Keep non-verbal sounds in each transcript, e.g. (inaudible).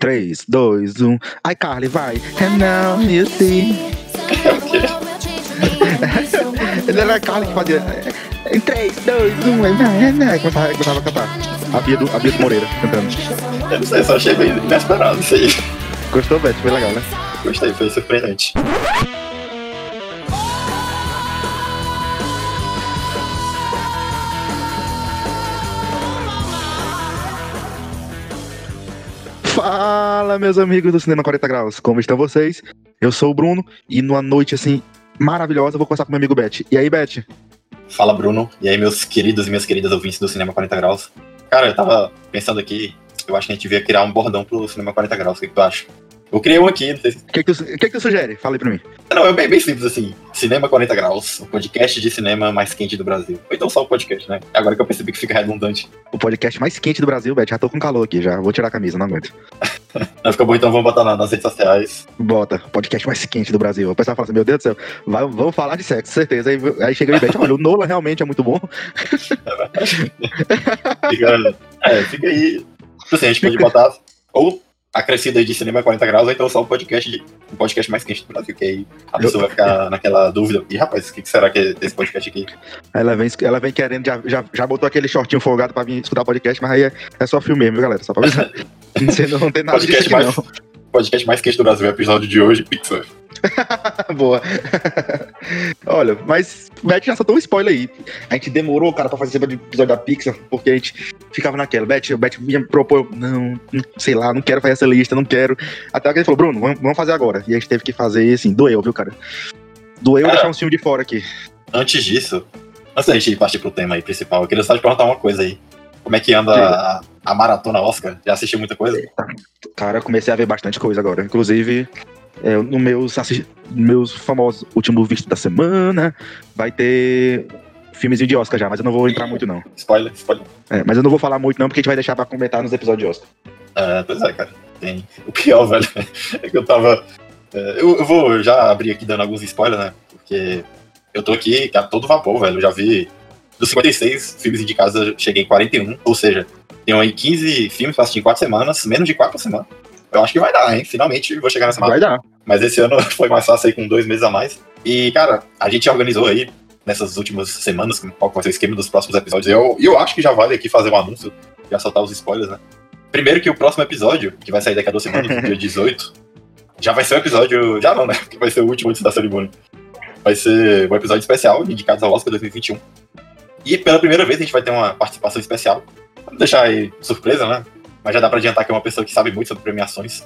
3, 2, 1. Ai, Carly, vai. And now you see. Ele era a Carly que fazia. Em 3, 2, 1, vai, vai, vai. Começava, começava a cantar. A Bia do, a Bia do Moreira cantando. Eu não sei, só achei bem inesperado isso aí. Gostou, Beth? Foi legal, né? Gostei, foi surpreendente. Fala, meus amigos do Cinema 40 Graus, como estão vocês? Eu sou o Bruno e numa noite assim maravilhosa eu vou conversar com meu amigo Beth. E aí, Beth? Fala, Bruno. E aí, meus queridos e minhas queridas ouvintes do Cinema 40 Graus. Cara, eu tava pensando aqui, eu acho que a gente devia criar um bordão pro Cinema 40 Graus. O que, que tu acha? Eu criei um aqui, se... O que, que, tu, que, que tu sugere? Fala aí pra mim. Não, é bem, bem simples assim. Cinema 40 Graus, o podcast de cinema mais quente do Brasil. Ou então só o podcast, né? Agora que eu percebi que fica redundante. O podcast mais quente do Brasil, Beth. Já tô com calor aqui, já. Vou tirar a camisa, não aguento. (laughs) Não, fica bom, então vamos botar na- nas redes sociais. Bota, podcast mais quente do Brasil. O pessoal fala assim, meu Deus do céu, vai, vamos falar de sexo, certeza. Aí, aí chega aí, Beth, olha, o Nola realmente é muito bom. (laughs) Fica, é, fica aí. Tipo assim, a gente pode botar ou acrescida de cinema 40 graus, ou então só o podcast, de, o podcast mais quente do Brasil, que aí a pessoa vai ficar (laughs) naquela dúvida. E rapaz, o que, que será que é esse podcast aqui? Ela vem, ela vem querendo, já, já, já botou aquele shortinho folgado pra vir escutar o podcast, mas aí é, é só filme mesmo, galera? Só pra avisar. (laughs) (laughs) Você não tem nada disso Podcast aqui, mais, não. podcast mais quente do Brasil, episódio de hoje, Pixar. (laughs) Boa. Olha, mas Beth já soltou um spoiler aí. A gente demorou, cara, pra fazer esse episódio da Pixar, porque a gente ficava naquela. Beth, o Beth me propôs, não, sei lá, não quero fazer essa lista, não quero. Até que ele falou, Bruno, vamos, fazer agora. E a gente teve que fazer, assim, doeu, viu, cara? Doeu É. deixar um filme de fora aqui. Antes disso, antes da gente partir pro tema aí principal, eu queria só te perguntar uma coisa aí. Como é que anda a, a maratona Oscar? Já assistiu muita coisa? Cara, eu comecei a ver bastante coisa agora. Inclusive, é, no meus, meus famosos último visto da semana, vai ter filmezinho de Oscar já, mas eu não vou entrar muito, não. Spoiler, spoiler. É, mas eu não vou falar muito, não, porque a gente vai deixar pra comentar nos episódios de Oscar. É, pois é, cara. Tem. O pior, (laughs) velho, é que eu tava. é, eu, eu vou já abrir aqui dando alguns spoilers, né? Porque eu tô aqui a todo vapor, velho. Eu já vi. Dos 56 filmes indicados, eu cheguei em 41. Ou seja, tenho aí 15 filmes pra assistir em 4 semanas, menos de 4 por semana. Eu acho que vai dar, hein? Finalmente vou chegar nessa marca. Vai dar. Mas esse ano (laughs) foi mais fácil aí com dois meses a mais. E, cara, a gente organizou aí nessas últimas semanas qual vai ser o esquema dos próximos episódios. E eu, e eu acho que já vale aqui fazer um anúncio, já soltar os spoilers, né? Primeiro que o próximo episódio, que vai sair daqui a duas semanas, (laughs) dia 18, já vai ser um episódio. Já não, né? Porque vai ser o último antes da cerimônia. Vai ser um episódio especial dedicados ao Oscar 2021. E pela primeira vez a gente vai ter uma participação especial. Vamos deixar aí surpresa, né? Mas já dá pra adiantar que é uma pessoa que sabe muito sobre premiações.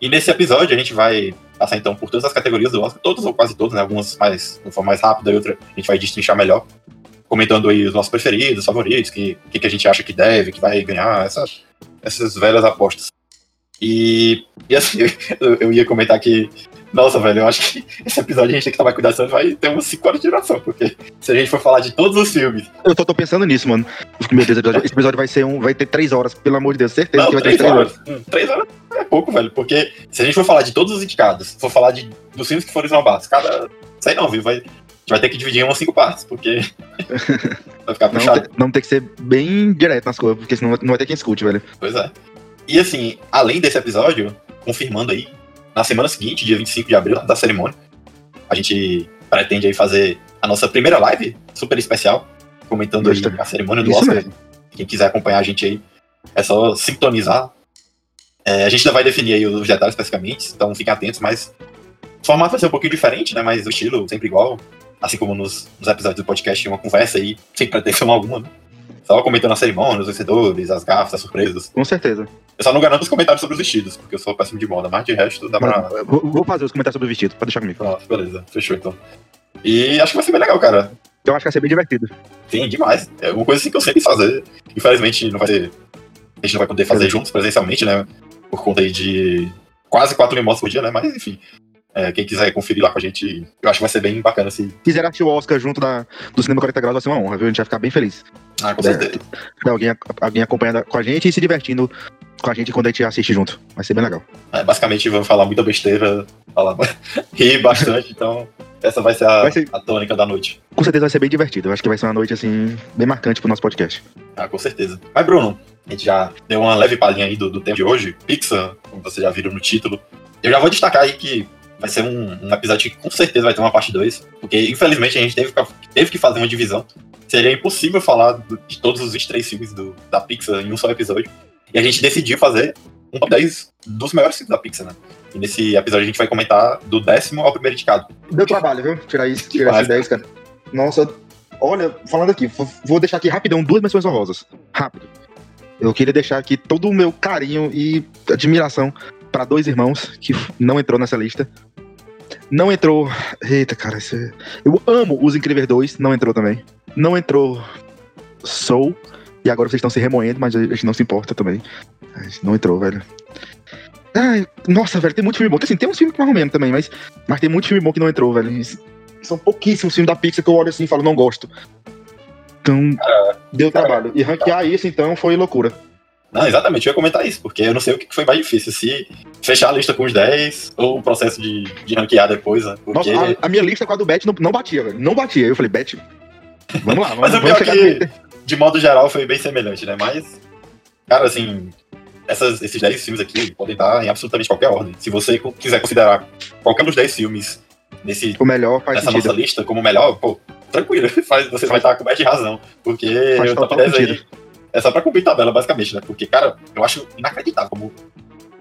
E nesse episódio a gente vai passar então por todas as categorias do Oscar, todas ou quase todas, né? Algumas mais, de forma mais rápida e outra a gente vai destrinchar melhor. Comentando aí os nossos preferidos, favoritos, que, que, que a gente acha que deve, que vai ganhar, essas, essas velhas apostas. E, e assim, (laughs) eu, eu ia comentar que, nossa, velho, eu acho que (laughs) esse episódio a gente tem que tomar cuidado, senão vai ter umas 5 horas de duração, porque se a gente for falar de todos os filmes, Eu tô, tô pensando nisso, mano. Meu Deus, esse (laughs) episódio, esse episódio vai ser um. Vai ter três horas, pelo amor de Deus, certeza Não, que vai ter três três horas. horas. Hum, Três horas é pouco, velho. Porque se a gente for falar de todos os indicados, for falar de, dos filmes que foram esnobados, cada. Sei não, viu? Vai, a gente vai ter que dividir em umas cinco partes, porque. (laughs) vai ficar Não, puxado. te- não tem que ser bem direto nas coisas, porque senão não vai ter quem escute, velho. Pois é. E assim, além desse episódio, confirmando aí, na semana seguinte, dia 25 de abril, da cerimônia, a gente pretende aí fazer a nossa primeira live super especial, comentando aí a cerimônia do Isso Oscar. mesmo. Quem quiser acompanhar a gente aí, é só sintonizar. É, a gente ainda vai definir aí os detalhes especificamente, então fiquem atentos, mas o formato vai ser um pouquinho diferente, né? Mas o estilo sempre igual. Assim como nos, nos episódios do podcast, uma conversa aí, sem pretensão alguma, né? Só comentando a cerimônia, os vencedores, as gafas, as surpresas. Com certeza. Eu só não garanto os comentários sobre os vestidos, porque eu sou péssimo de moda, mas de resto dá pra. Vou, vou fazer os comentários sobre o vestido, pode deixar comigo. Pronto, beleza, fechou então. E acho que vai ser bem legal, cara. Eu acho que vai ser bem divertido. Sim, demais. É uma coisa assim que eu sempre quis fazer. Infelizmente não vai ter. A gente não vai poder fazer juntos presencialmente, né? Por conta aí de quase 4 mil motos por dia, né? Mas enfim. é, quem quiser conferir lá com a gente, eu acho que vai ser bem bacana se. Se quiser assistir o Oscar junto da, do Cinema 40 Graus, vai ser uma honra, viu? A gente vai ficar bem feliz. Ah, com É. certeza. Ter alguém, alguém acompanhando com a gente e se divertindo com a gente quando a gente assiste junto. Vai ser bem legal. É, basicamente vamos falar muita besteira, falar (laughs) rir bastante, então essa vai ser a, Vai ser- a tônica da noite. Com certeza vai ser bem divertido. Eu acho que vai ser uma noite, assim, bem marcante pro nosso podcast. Ah, com certeza. Mas, Bruno, a gente já deu uma leve palhinha aí do, do tema de hoje. Pixar, como vocês já viram no título. Eu já vou destacar aí que vai ser um, um episódio que com certeza vai ter uma parte 2. Porque, infelizmente, a gente teve, que- teve que fazer uma divisão. Seria impossível falar de todos os 23 filmes do- da Pixar em um só episódio. E a gente decidiu fazer um top 10 dos melhores filmes da Pixar, né? E nesse episódio a gente vai comentar do décimo ao primeiro indicado. Deu trabalho, viu? Tirar isso, tirar esses 10, cara. Nossa, olha, falando aqui, vou deixar aqui rapidão duas menções honrosas. Rápido. Eu queria deixar aqui todo o meu carinho e admiração para dois irmãos que não entrou nessa lista. Não entrou. Eita, cara, isso é... Eu amo Os Incríveis 2, não entrou também. Não entrou Soul. E agora vocês estão se remoendo, mas a gente não se importa também. Mas Não entrou, velho. Ai, nossa, velho, tem muito filme bom. Assim, tem uns filmes que mais ou menos também, mas, mas tem muito filme bom que não entrou, velho. São pouquíssimos filmes da Pixar que eu olho assim e falo, não gosto. Então, deu trabalho. E ranquear isso, então, foi loucura. Não, exatamente, eu ia comentar isso, porque eu não sei o que foi mais difícil, se fechar a lista com os 10 ou o processo de, de ranquear depois, né? Porque... Nossa, a, a minha lista com a do Bet não, não batia, velho. Não batia. Eu falei, Bet, vamos lá, (laughs) vamos, Mas o pior é que, de modo geral, foi bem semelhante, né? Mas, cara, assim, essas- esses 10 filmes aqui podem estar em absolutamente qualquer ordem. Se você quiser considerar qualquer dos 10 filmes nesse, O melhor faz nessa sentido. nossa lista como o melhor, pô, tranquilo, (laughs) faz, você vai estar coberto de razão. Porque Faz top total 10 aí. É só pra cumprir tabela, basicamente, né? Porque, cara, eu acho inacreditável como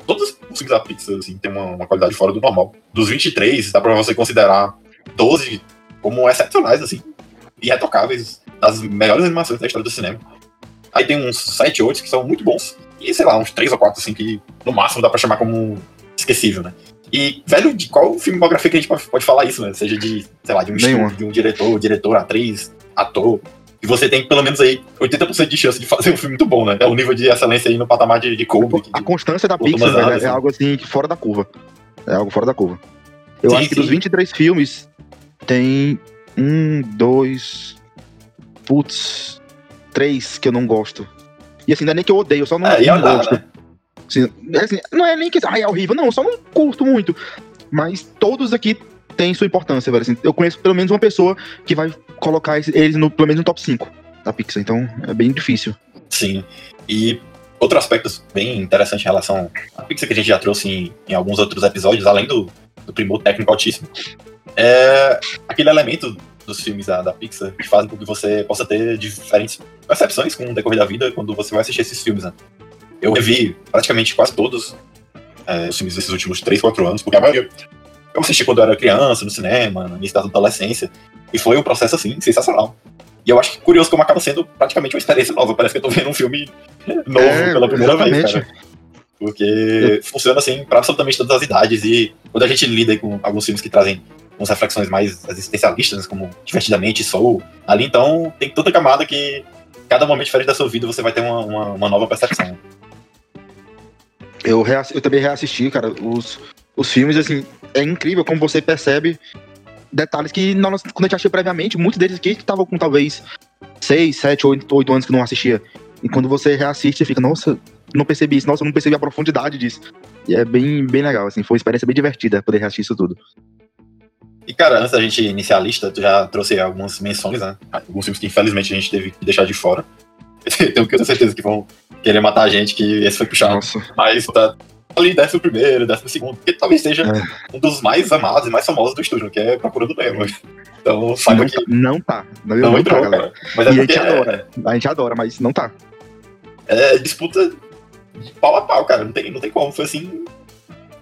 todos os filmes da Pixar, assim, tem uma, uma qualidade fora do normal. Dos 23, dá pra você considerar 12 como excepcionais, assim, e retocáveis, das melhores animações da história do cinema. Aí tem uns 7, 8 que são muito bons, e sei lá, uns 3 ou 4, assim, que no máximo dá pra chamar como esquecível, né? E, velho, de qual filmografia que a gente pode, falar isso, né? Seja de, sei lá, de um estúdio, de um diretor, diretor, atriz, ator. E você tem pelo menos aí 80% de chance de fazer um filme muito bom, né? É um nível de excelência aí no patamar de, de Kubrick. A constância da Pixar, velho, é algo assim, fora da curva. É algo fora da curva. Eu Sim, acho que sim. dos 23 filmes, tem um, dois, putz, três que eu não gosto. E assim, não é nem que eu odeio, eu só não, É, não gosto. né? Assim, assim, não é nem que ah, é horrível, não, eu só não curto muito. Mas todos aqui têm sua importância, velho. Assim, eu conheço pelo menos uma pessoa que vai colocar eles no, pelo menos no top 5 da Pixar, então é bem difícil. Sim. E outro aspecto bem interessante em relação à Pixar que a gente já trouxe em, em alguns outros episódios, além do, do primor técnico altíssimo, é aquele elemento dos filmes da, da Pixar que fazem com que você possa ter diferentes percepções com o decorrer da vida quando você vai assistir esses filmes, né? Eu revi praticamente quase todos é, os filmes desses últimos 3, 4 anos, porque a maioria eu assisti quando eu era criança, no cinema, no início da adolescência, e foi um processo, assim, sensacional. E eu acho que curioso como acaba sendo praticamente uma experiência nova. Parece que eu tô vendo um filme (laughs) novo É, pela primeira vez, exatamente. cara. Porque funciona assim pra absolutamente todas as idades. E quando a gente lida com alguns filmes que trazem umas reflexões mais existencialistas, como Divertidamente, Soul, ali então tem tanta camada que cada momento diferente da sua vida você vai ter uma, uma, uma nova percepção. Eu, eu também reassisti, cara, os, os filmes, assim, é incrível como você percebe detalhes que nós, quando a gente assistia previamente, muitos deles aqui que estavam com talvez 6, 7, 8, 8 anos que não assistia. E quando você reassiste, você fica, nossa, não percebi isso, nossa, eu não percebi a profundidade disso. E é bem, bem legal, assim, foi uma experiência bem divertida poder reassistir isso tudo. E, cara, antes da gente iniciar a lista, tu já trouxe algumas menções, né? Alguns filmes que infelizmente a gente teve que deixar de fora. (laughs) Tenho certeza que vão querer matar a gente, que esse foi puxado. Nossa, Mas tá ali décimo primeiro, décimo segundo, que talvez seja É. um dos mais amados e mais famosos do estúdio, que é Procurando Nemo. Então, saiba não, que tá, não tá. Não, não não entrou, tá, galera. Mas é E a gente é, adora. A gente adora, mas não tá. é disputa de pau a pau, cara. Não tem, não tem como. Foi assim,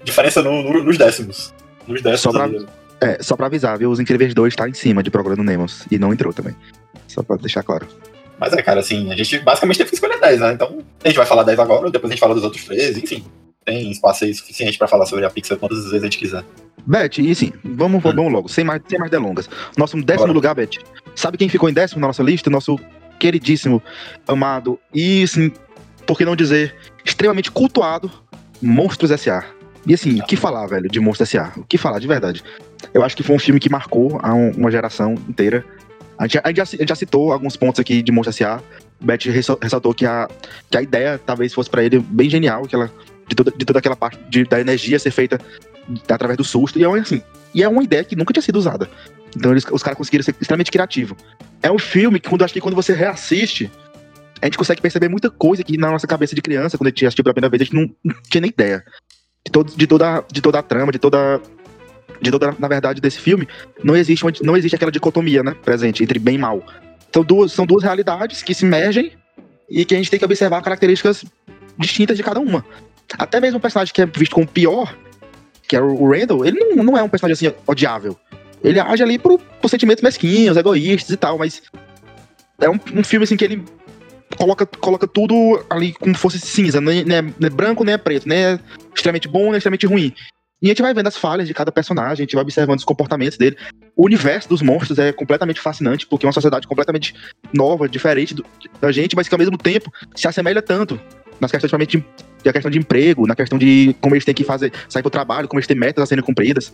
diferença no- no- nos décimos. Nos décimos. Só pra- ali. É, só pra avisar, viu? Os Incríveis 2 tá em cima de Procurando Nemos. E não entrou também. Só pra deixar claro. Mas é, cara, assim, a gente basicamente teve que escolher 10, né? Então, a gente vai falar 10 agora, depois a gente fala dos outros 13, enfim. Tem espaço aí suficiente pra falar sobre a Pixar quantas vezes a gente quiser. Beth, e sim, vamos, vamos logo, sem mais, sem mais delongas. Nosso décimo Hum. Bora. lugar, Beth. Sabe quem ficou em décimo na nossa lista? Nosso queridíssimo, amado e, assim, por que não dizer, extremamente cultuado Monstros S.A. E assim, o que falar, velho, de Monstros S.A.? O que falar, de verdade? Eu acho que foi um filme que marcou a um- uma geração inteira. A gente, a gente já, a gente já citou alguns pontos aqui de Monstros S.A. Beth ressal- ressaltou que a, que a ideia talvez fosse pra ele bem genial, que ela, de, toda, de toda aquela parte de- da energia ser feita através do susto. E é, assim, e é uma ideia que nunca tinha sido usada. Então eles, os caras conseguiram ser extremamente criativos. É um filme que quando acho que quando você reassiste, a gente consegue perceber muita coisa que na nossa cabeça de criança, quando a gente assistiu pela primeira vez, a gente não, não tinha nem ideia. De, todo, de, toda, de toda a trama, de toda. De toda, na verdade, desse filme, não existe, uma, não existe aquela dicotomia, né? Presente entre bem e mal. São duas, são duas realidades que se mergem e que a gente tem que observar características distintas de cada uma. Até mesmo o personagem que é visto como pior, que é o Randall, ele não, não é um personagem assim odiável. Ele age ali por, por sentimentos mesquinhos, egoístas e tal, mas é um, um filme assim que ele coloca, coloca tudo ali como fosse cinza, nem, nem, é, nem é branco, nem é preto, nem é extremamente bom, nem é extremamente ruim. E a gente vai vendo as falhas de cada personagem, a gente vai observando os comportamentos dele. O universo dos monstros é completamente fascinante, porque é uma sociedade completamente nova, diferente do, da gente, mas que ao mesmo tempo se assemelha tanto nas questões de, de questão de emprego, na questão de como eles têm que fazer, sair pro trabalho, como eles têm metas a serem cumpridas.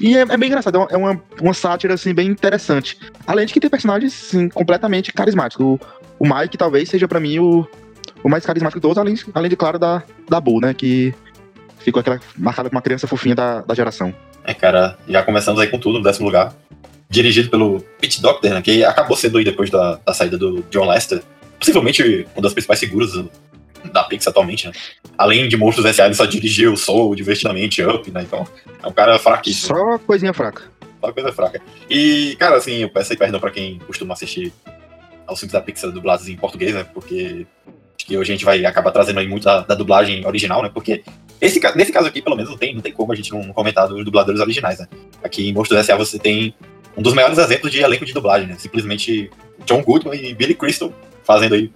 E é, é bem engraçado, é uma, é uma sátira, assim, bem interessante. Além de que tem personagens, assim, completamente carismáticos. O, o Mike talvez seja para mim o, o mais carismático de todos, além, além de, claro, da, da Boo, né, que ficou aquela marcada como uma criança fofinha da, da geração. É, cara, já começamos aí com tudo, no décimo lugar. Dirigido pelo Pete Doctor, né, que acabou sendo aí depois da, da saída do John Lester. Possivelmente uma das principais figuras da Pixar atualmente, né? Além de Monstros S.A., ele só dirigiu Soul, Divertidamente, Up, né? Então, é um cara fraquíssimo. Só coisinha fraca. Só coisa fraca. E, cara, assim, eu peço aí perdão pra quem costuma assistir aos filmes da Pixar dublados em português, né? Porque acho que hoje a gente vai acabar trazendo aí muito da, da dublagem original, né? Porque esse, nesse caso aqui, pelo menos, não tem, não tem como a gente não comentar dos dubladores originais, né? Aqui em Monstros S.A. você tem um dos maiores exemplos de elenco de dublagem, né? Simplesmente John Goodman e Billy Crystal fazendo aí,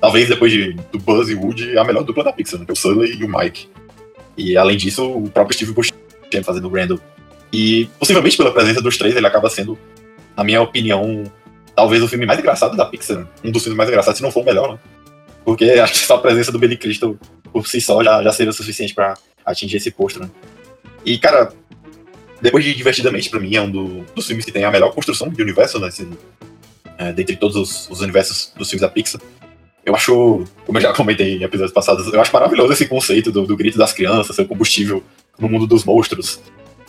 talvez depois de, do Buzz e Woody, a melhor dupla da Pixar, né? É o Sully e o Mike. E além disso, o próprio Steve Buscemi fazendo o Randall. E possivelmente pela presença dos três, ele acaba sendo, na minha opinião, talvez o filme mais engraçado da Pixar. Um dos filmes mais engraçados, se não for o melhor, né? Porque (laughs) acho que só a presença do Billy Crystal por si só já, já seria o suficiente para atingir esse posto, né? E, cara, depois de Divertidamente, para mim, é um do, dos filmes que tem a melhor construção de universo, né? Esse, é, dentre todos os, os, universos dos filmes da Pixar. Eu acho, como eu já comentei em episódios passados, eu acho maravilhoso esse conceito do, do grito das crianças, seu combustível no mundo dos monstros.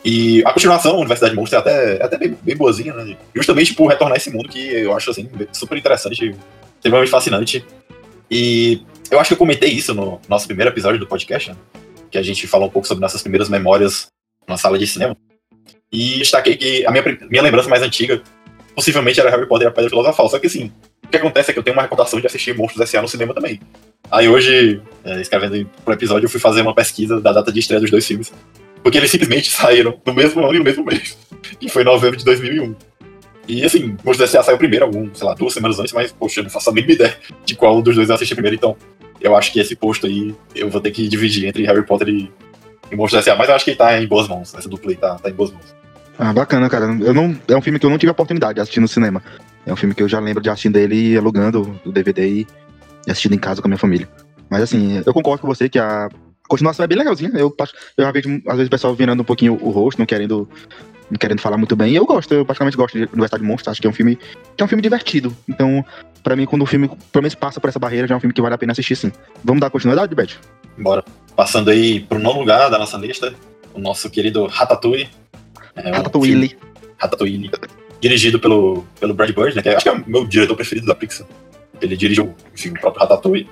E a continuação, Universidade Monstro, é até, é até bem, bem boazinha, né? Justamente por retornar esse mundo que eu acho, assim, super interessante, extremamente fascinante. E eu acho que eu comentei isso no nosso primeiro episódio do podcast, né? que a gente falou um pouco sobre nossas primeiras memórias na sala de cinema. E destaquei que a minha, minha lembrança mais antiga possivelmente era Harry Potter e a Pedra Filosofal. Só que assim, que acontece é que eu tenho uma recordação de assistir Monstros S.A. no cinema também. Aí hoje, é, escrevendo pro episódio, eu fui fazer uma pesquisa da data de estreia dos dois filmes. Porque eles simplesmente (laughs) saíram no mesmo ano e no mesmo mês. Que foi novembro de 2001. E assim, Monstros S.A. saiu primeiro, algum, sei lá, duas semanas antes, mas, poxa, eu não faço a mínima ideia de qual dos dois eu assisti primeiro. Então, eu acho que esse posto aí eu vou ter que dividir entre Harry Potter e, e Monstros S.A. Mas eu acho que ele tá em boas mãos. Essa dupla aí tá, tá em boas mãos. Ah, bacana, cara. Eu não, é um filme que eu não tive a oportunidade de assistir no cinema. É um filme que eu já lembro de assistir dele alugando o DVD e assistindo em casa com a minha família. Mas assim, eu concordo com você que a continuação é bem legalzinha. Eu, eu já vejo, às vezes, o pessoal virando um pouquinho o rosto, não querendo, não querendo falar muito bem. E eu gosto, eu praticamente gosto de Universidade de Monstros. Acho que é um filme que é um filme divertido. Então, pra mim, quando o filme, pelo menos, passa por essa barreira, já é um filme que vale a pena assistir, sim. Vamos dar continuidade, Beth? Bora. Passando aí pro nono lugar da nossa lista, o nosso querido Ratatouille. É um Ratatouille. Ratatouille. Dirigido pelo, pelo Brad Bird, né? Que acho que é o meu diretor preferido da Pixar. Ele dirigiu enfim, o próprio Ratatouille.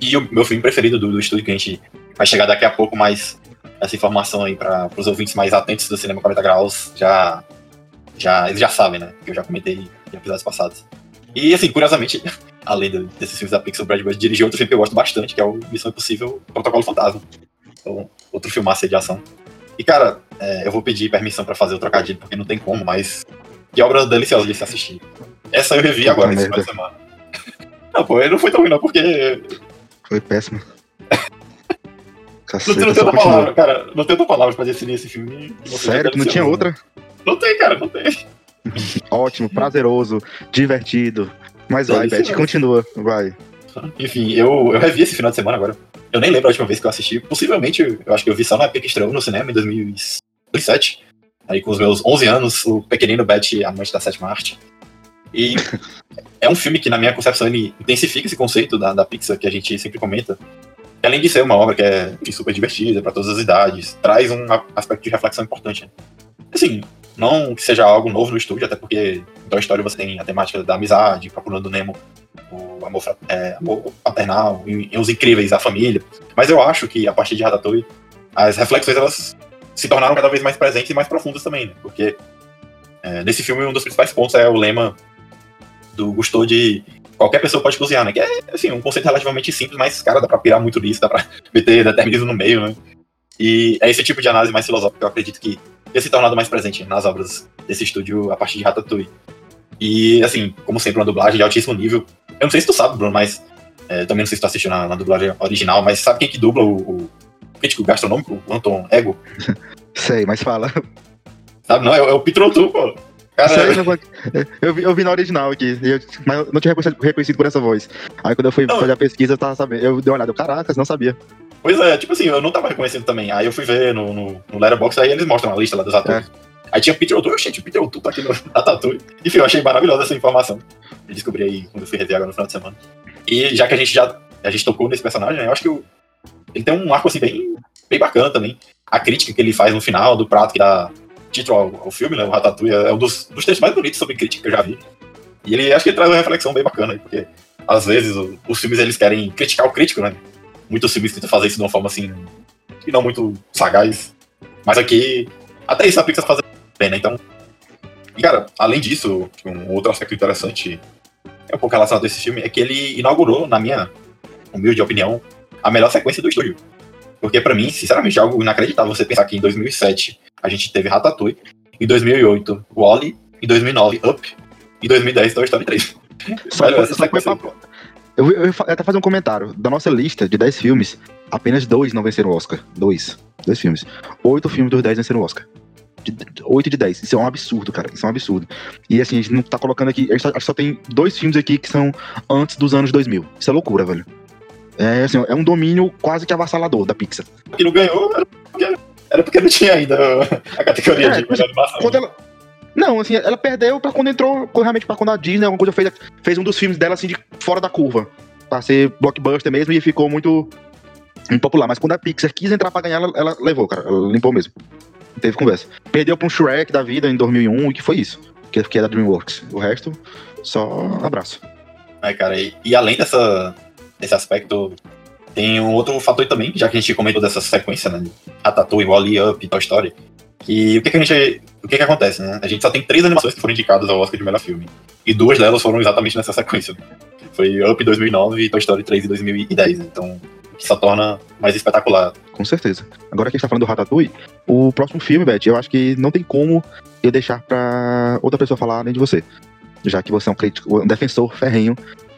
E o meu filme preferido do, do estúdio que a gente vai chegar daqui a pouco, mas essa informação aí para os ouvintes mais atentos do Cinema 40 Graus já, já, eles já sabem, né? Que eu já comentei em episódios passados. E assim, curiosamente, (laughs) além desses filmes da Pixar, o Brad Bird dirigiu outro filme que eu gosto bastante, que é o Missão Impossível Protocolo Fantasma. Então, outro filmaço de ação. E cara, é, eu vou pedir permissão para fazer o trocadilho, porque não tem como, mas que obra deliciosa de se assistir. Essa eu revi agora, esse final de semana. Não, pô, não foi tão ruim não, porque... Foi péssimo. (laughs) Caceta, não, tem outra palavra, cara. Não tem outra palavra pra definir esse filme. Sério? Não tinha outra? Não tem, cara, não tem. (laughs) Ótimo, prazeroso, divertido. Mas vai, Beth, continua, vai. Enfim, eu, eu revi esse final de semana agora. Eu nem lembro a última vez que eu assisti. Possivelmente, eu acho que eu vi só na época que estreou no cinema, em 2007. Aí com os meus 11 anos, o pequenino Beth, amante da sétima arte. E (laughs) é um filme que, na minha concepção, ele intensifica esse conceito da, da Pixar que a gente sempre comenta, além de ser uma obra que é super divertida para todas as idades, traz um aspecto de reflexão importante. Assim, não que seja algo novo no estúdio, até porque em Toy Story você tem a temática da amizade, Procurando Nemo, o amor, é, amor paternal, e, e, os incríveis, a família. Mas eu acho que a partir de Ratatouille, as reflexões elas se tornaram cada vez mais presentes e mais profundas também, né? Porque é, nesse filme um dos principais pontos é o lema do Gustou de qualquer pessoa pode cozinhar, né? Que é, assim, um conceito relativamente simples, mas, cara, dá pra pirar muito nisso, dá pra (laughs) meter determinismo no meio, né? E é esse tipo de análise mais filosófica que eu acredito que ter se tornado mais presente nas obras desse estúdio a partir de Ratatouille. E, assim, como sempre, uma dublagem de altíssimo nível. Eu não sei se tu sabe, Bruno, mas. É, também não sei se tu assistiu na, na, dublagem original, mas sabe quem que dubla o, o crítico gastronômico, o Anton Ego? (laughs) sei, mas fala. Sabe, não, é, é o Pitrotu, pô. Cara, eu, vi, eu vi na original aqui, eu, mas não tinha reconhecido, reconhecido, por essa voz. Aí quando eu fui não, fazer a pesquisa, eu tava sabendo. Eu dei uma olhada, caracas, não sabia. Pois é, tipo assim, eu não tava reconhecendo também. Aí eu fui ver no, no, no Letterboxd, aí eles mostram a lista lá dos atores. É. Aí tinha Peter O'Toole, gente, o Peter O'Toole tá aqui no (laughs) Ratatouille. Enfim, eu achei maravilhosa essa informação. Eu descobri aí quando eu fui rever agora no final de semana. E já que a gente já a gente tocou nesse personagem, eu acho que ele tem um arco assim bem, bem bacana também. A crítica que ele faz no final do prato que dá título ao, ao filme, né, o Ratatouille, é um dos, dos textos mais bonitos sobre crítica que eu já vi. E ele acho que ele traz uma reflexão bem bacana, porque às vezes o, os filmes eles querem criticar o crítico, né? muitos filmes tentam fazer isso de uma forma assim, que não muito sagaz. Mas aqui, até isso a Pixar faz bem, né? Então. E cara, além disso, um outro aspecto interessante, é um pouco relacionado a esse filme, é que ele inaugurou, na minha humilde opinião, a melhor sequência do estúdio. Porque para mim, sinceramente, é algo inacreditável você pensar que em 2007 a gente teve Ratatouille, em 2008 Wally, em 2009 Up, e em 2010 Toy Story 3. Só, Velho, sequência... Eu, eu, eu até fazer um comentário. Da nossa lista de 10 filmes, apenas dois não venceram o Oscar. Dois. Dois filmes. Oito filmes dos 10 venceram o Oscar. De, 8 de 10. Isso é um absurdo, cara. Isso é um absurdo. E assim, a gente não tá colocando aqui. A gente, só, só tem dois filmes aqui que são antes dos anos 2000. Isso é loucura, velho. É, assim, é um domínio quase que avassalador da Pixar. Que não ganhou era porque, era porque não tinha ainda a categoria é, de melhor animação. Quando ela, não, assim, ela perdeu pra quando entrou, realmente pra quando a Disney, alguma coisa fez, fez um dos filmes dela, assim, de fora da curva. Pra ser blockbuster mesmo e ficou muito impopular. Mas quando a Pixar quis entrar pra ganhar, ela, ela levou, cara. Ela limpou mesmo. Não teve conversa. Perdeu pra um Shrek da vida em 2001 e que foi isso. Que, que é da DreamWorks. O resto, só abraço. É, cara, e, e além dessa, desse aspecto, tem um outro fator também, já que a gente comentou dessa sequência, né? Ratatouille, Wall-E, Up, Toy Story e o que, que a gente. O que, que acontece, né? A gente só tem três animações que foram indicadas ao Oscar de melhor filme. E duas delas foram exatamente nessa sequência. Foi Up 2009 e Toy Story 3 em 2010. Então, que só torna mais espetacular. Com certeza. Agora que a gente tá falando do Ratatouille, o próximo filme, Beth, eu acho que não tem como eu deixar pra outra pessoa falar além de você. Já que você é um crítico, um defensor ferrenho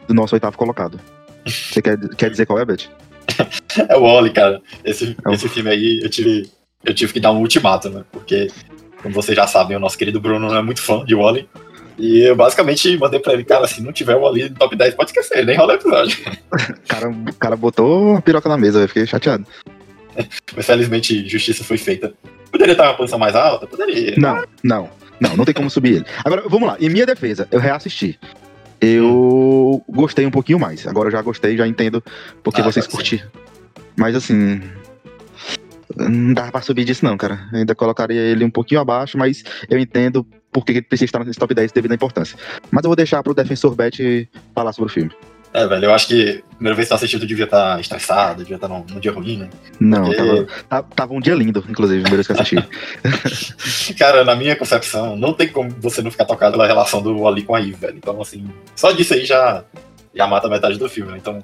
do nosso oitavo colocado. Você quer, quer dizer qual é, Beth? (laughs) é o Wally, cara. Esse, é o... esse filme aí eu tive eu tive que dar um ultimato, né? Porque, como vocês já sabem, o nosso querido Bruno não é muito fã de Wally. E eu basicamente mandei pra ele, cara, se não tiver o Wally no top 10, pode esquecer, nem rola o episódio. (laughs) cara, o cara botou a piroca na mesa, eu fiquei chateado. (laughs) Mas felizmente justiça foi feita. Poderia estar uma posição mais alta? Poderia. Não, não. Não, não tem como subir ele. Agora, vamos lá. Em minha defesa, eu reassisti. Eu gostei um pouquinho mais. Agora eu já gostei, já entendo porque ah, vocês curtiram. Mas assim, não dá pra subir disso, não, cara. Eu ainda colocaria ele um pouquinho abaixo, mas eu entendo porque ele precisa estar nesse top 10 devido à importância. Mas eu vou deixar pro Defensor Bet falar sobre o filme. É, velho, eu acho que a primeira vez que eu assisti, tu devia estar tá estressado, devia estar tá num, num dia ruim, né? Não, Porque... tava, tava, um dia lindo, inclusive, primeira vez que eu assisti. (laughs) Cara, na minha concepção, não tem como você não ficar tocado pela relação do Ali com a Eve, velho. Então, assim, só disso aí já, já mata metade do filme, né? Então.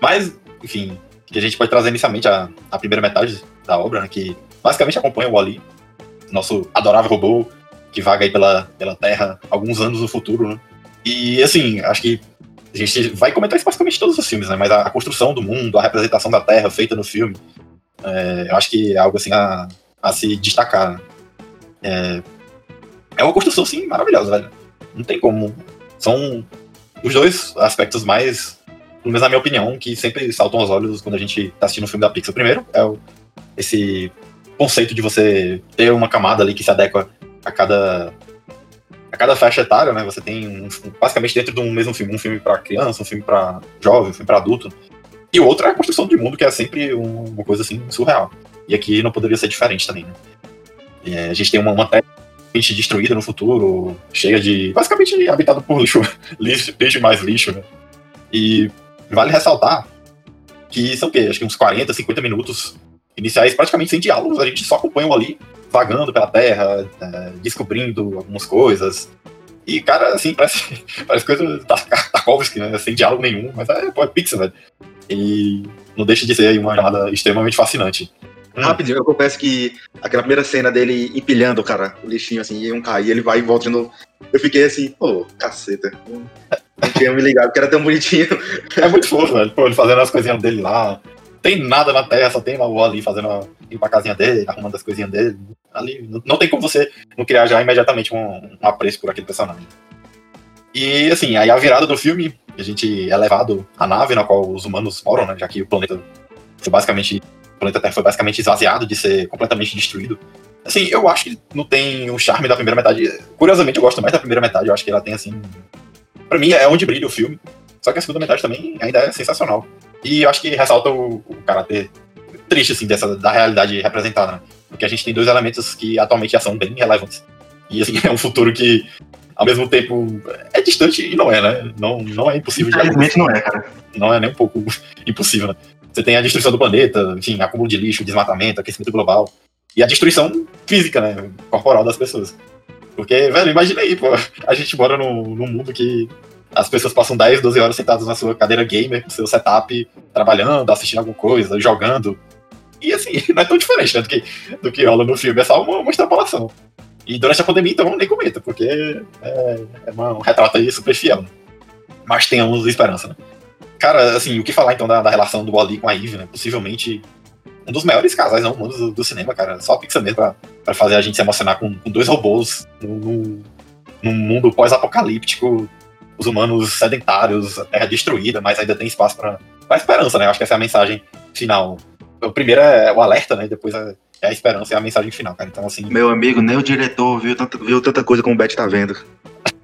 Mas, enfim, que a gente pode trazer inicialmente a, a primeira metade da obra, né, que basicamente acompanha o Wally, nosso adorável robô que vaga aí pela, pela Terra alguns anos no futuro, né? E assim, acho que a gente vai comentar isso basicamente todos os filmes, né? Mas a, construção do mundo, a representação da Terra feita no filme, é, eu acho que é algo assim a, a se destacar. Né? É, é uma construção, sim, maravilhosa, velho. Não tem como. São os dois aspectos mais, pelo menos na minha opinião, que sempre saltam aos olhos quando a gente tá assistindo um filme da Pixar. Primeiro é o esse conceito de você ter uma camada ali que se adequa a cada cada faixa etária, né? Você tem um, basicamente dentro de um mesmo filme, um filme para criança, um filme para jovem, um filme para adulto. E o outro é a construção de mundo, que é sempre uma coisa assim surreal. E aqui não poderia ser diferente também, né? É, a gente tem uma, uma terra destruída no futuro, cheia de. basicamente habitado por lixo, (laughs) lixo, lixo mais lixo, né? E vale ressaltar que são o quê? Acho que uns 40, 50 minutos iniciais praticamente sem diálogos, a gente só acompanha ali, vagando pela Terra, é, descobrindo algumas coisas. E, cara, assim, (laughs) parece, parece coisa da Tarkovsky, né? Sem diálogo nenhum, mas é, pô, é Pixar, velho. E não deixa de ser uma jornada extremamente fascinante. Hum. Rapidinho, eu confesso que aquela primeira cena dele empilhando, cara, o lixinho assim, e um cair, ele vai e volta de novo. Eu fiquei assim, pô, caceta. Não tinha me ligado, porque era tão bonitinho. É muito fofo, velho. Pô, ele fazendo as coisinhas dele lá. Tem nada na terra, só tem uma ali fazendo a, indo pra casinha dele, arrumando as coisinhas dele. Ali, não, tem como você não criar já imediatamente um, um apreço por aquele personagem. E assim, aí a virada do filme, a gente é levado à nave na qual os humanos moram, né? Já que o planeta foi basicamente o planeta Terra foi basicamente esvaziado de ser completamente destruído. Assim, eu acho que não tem o charme da primeira metade. Curiosamente, eu gosto mais da primeira metade. Eu acho que ela tem, assim. Pra mim, é onde brilha o filme. Só que a segunda metade também ainda é sensacional. E eu acho que ressalta o, o caráter triste, assim, dessa, da realidade representada, né? Porque a gente tem dois elementos que atualmente já são bem relevantes. E, assim, (laughs) é um futuro que, ao mesmo tempo, é distante e não é, né? Não, não é impossível. Infelizmente não é, cara. Não é nem um pouco (laughs) impossível, né? Você tem a destruição do planeta, enfim, acúmulo de lixo, desmatamento, aquecimento global. E a destruição física, né? Corporal das pessoas. Porque, velho, imagina aí, pô. A gente mora num, num mundo que as pessoas passam 10, 12 horas sentadas na sua cadeira gamer, com seu setup, trabalhando, assistindo alguma coisa, jogando. E assim, (laughs) não é tão diferente né, do, que, do que rola no filme, é só uma, uma extrapolação. E durante a pandemia, então, nem comenta, porque é, é uma, um retrato aí super fiel. Né? Mas tenhamos esperança, né? Cara, assim, o que falar então da, da relação do Wally com a Eve, né? Possivelmente um dos maiores casais não humanos do, do, cinema, cara. Só a Pixar mesmo pra, pra fazer a gente se emocionar com, com dois robôs num, num mundo pós-apocalíptico, os humanos sedentários, a Terra destruída, mas ainda tem espaço pra, pra esperança, né? Eu acho que essa é a mensagem final. O primeiro é o alerta, né? Depois é, é a esperança e é a mensagem final, cara. Então, assim. Meu amigo, nem o diretor viu tanta, viu tanta coisa como o Beth tá vendo.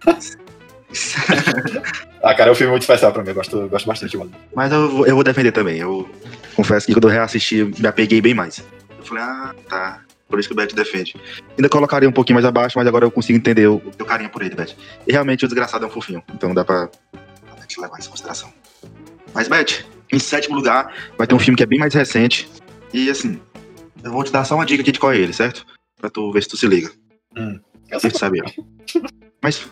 (laughs) ah, cara, é um filme muito especial pra mim, eu gosto, gosto bastante, mano. Mas eu, eu vou defender também. Eu confesso que quando eu reassisti, me apeguei bem mais. Eu falei, ah, tá. Por isso que o Beth defende. Ainda colocaria um pouquinho mais abaixo, mas agora eu consigo entender o teu carinho por ele, Beth. E realmente o desgraçado é um fofinho. Então dá pra, dá pra levar isso em consideração. Mas, Beth, em sétimo lugar, vai ter um filme que é bem mais recente. E assim, eu vou te dar só uma dica aqui de qual é ele, certo? Pra tu ver se tu se liga. Hum, eu sei que tu sabia. (laughs) Mas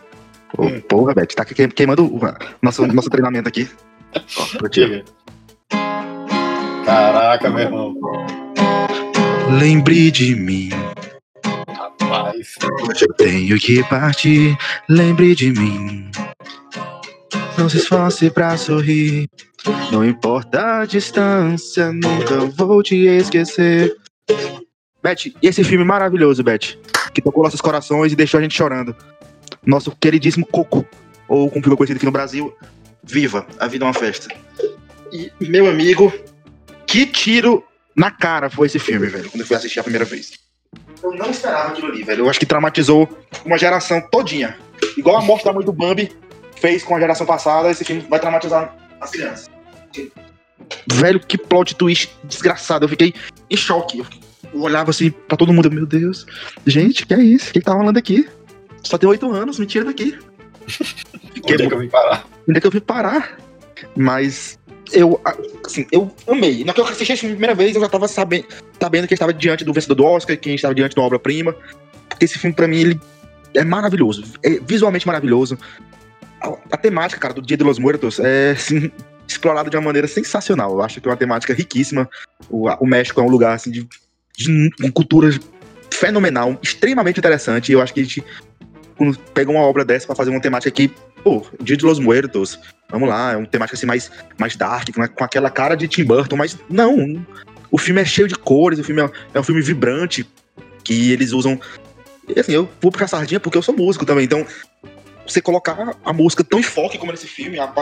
Pô, porra, Beth, tá queimando o nosso, nosso treinamento aqui. (laughs) Ó, tio. Caraca, meu irmão. Lembre de mim. Rapaz. Hoje eu tenho que partir. Lembre de mim. Não se esforce pra sorrir. Não importa a distância, nunca vou te esquecer. Beth, e esse filme maravilhoso, Beth, que tocou nossos corações e deixou a gente chorando nosso queridíssimo Coco, ou como ficou conhecido aqui no Brasil, Viva, a vida é uma festa. E, meu amigo, que tiro na cara foi esse filme, velho, quando eu fui assistir a primeira vez. Eu não esperava aquilo ali, velho. Eu acho que traumatizou uma geração todinha. Igual a morte da mãe do Bambi fez com a geração passada, esse filme vai traumatizar as crianças. Velho, que plot twist desgraçado. Eu fiquei em choque. Eu olhava assim pra todo mundo, meu Deus. Gente, que é isso? O que tá rolando aqui? Só tem oito anos, me tira daqui. (laughs) Onde é que eu vim parar? Onde é que eu vim parar? Mas eu, assim, eu amei. Na que eu assisti a primeira vez, eu já tava sabendo, sabendo que estava diante do vencedor do Oscar, que estava diante da obra-prima. Porque esse filme, pra mim, ele é maravilhoso. É visualmente maravilhoso. A, temática, cara, do Dia de los Muertos é, assim, explorada de uma maneira sensacional. Eu acho que é uma temática riquíssima. O, o México é um lugar, assim, de, de, cultura fenomenal, extremamente interessante. E eu acho que a gente quando pega uma obra dessa para fazer uma temática que, pô, Dia de los Muertos, vamos lá, é uma temática assim mais, mais dark, com, com aquela cara de Tim Burton, mas não, o filme é cheio de cores, o filme é, é um filme vibrante, que eles usam. E assim, eu vou puxar sardinha porque eu sou músico também, então você colocar a música tão em foco como nesse filme, a,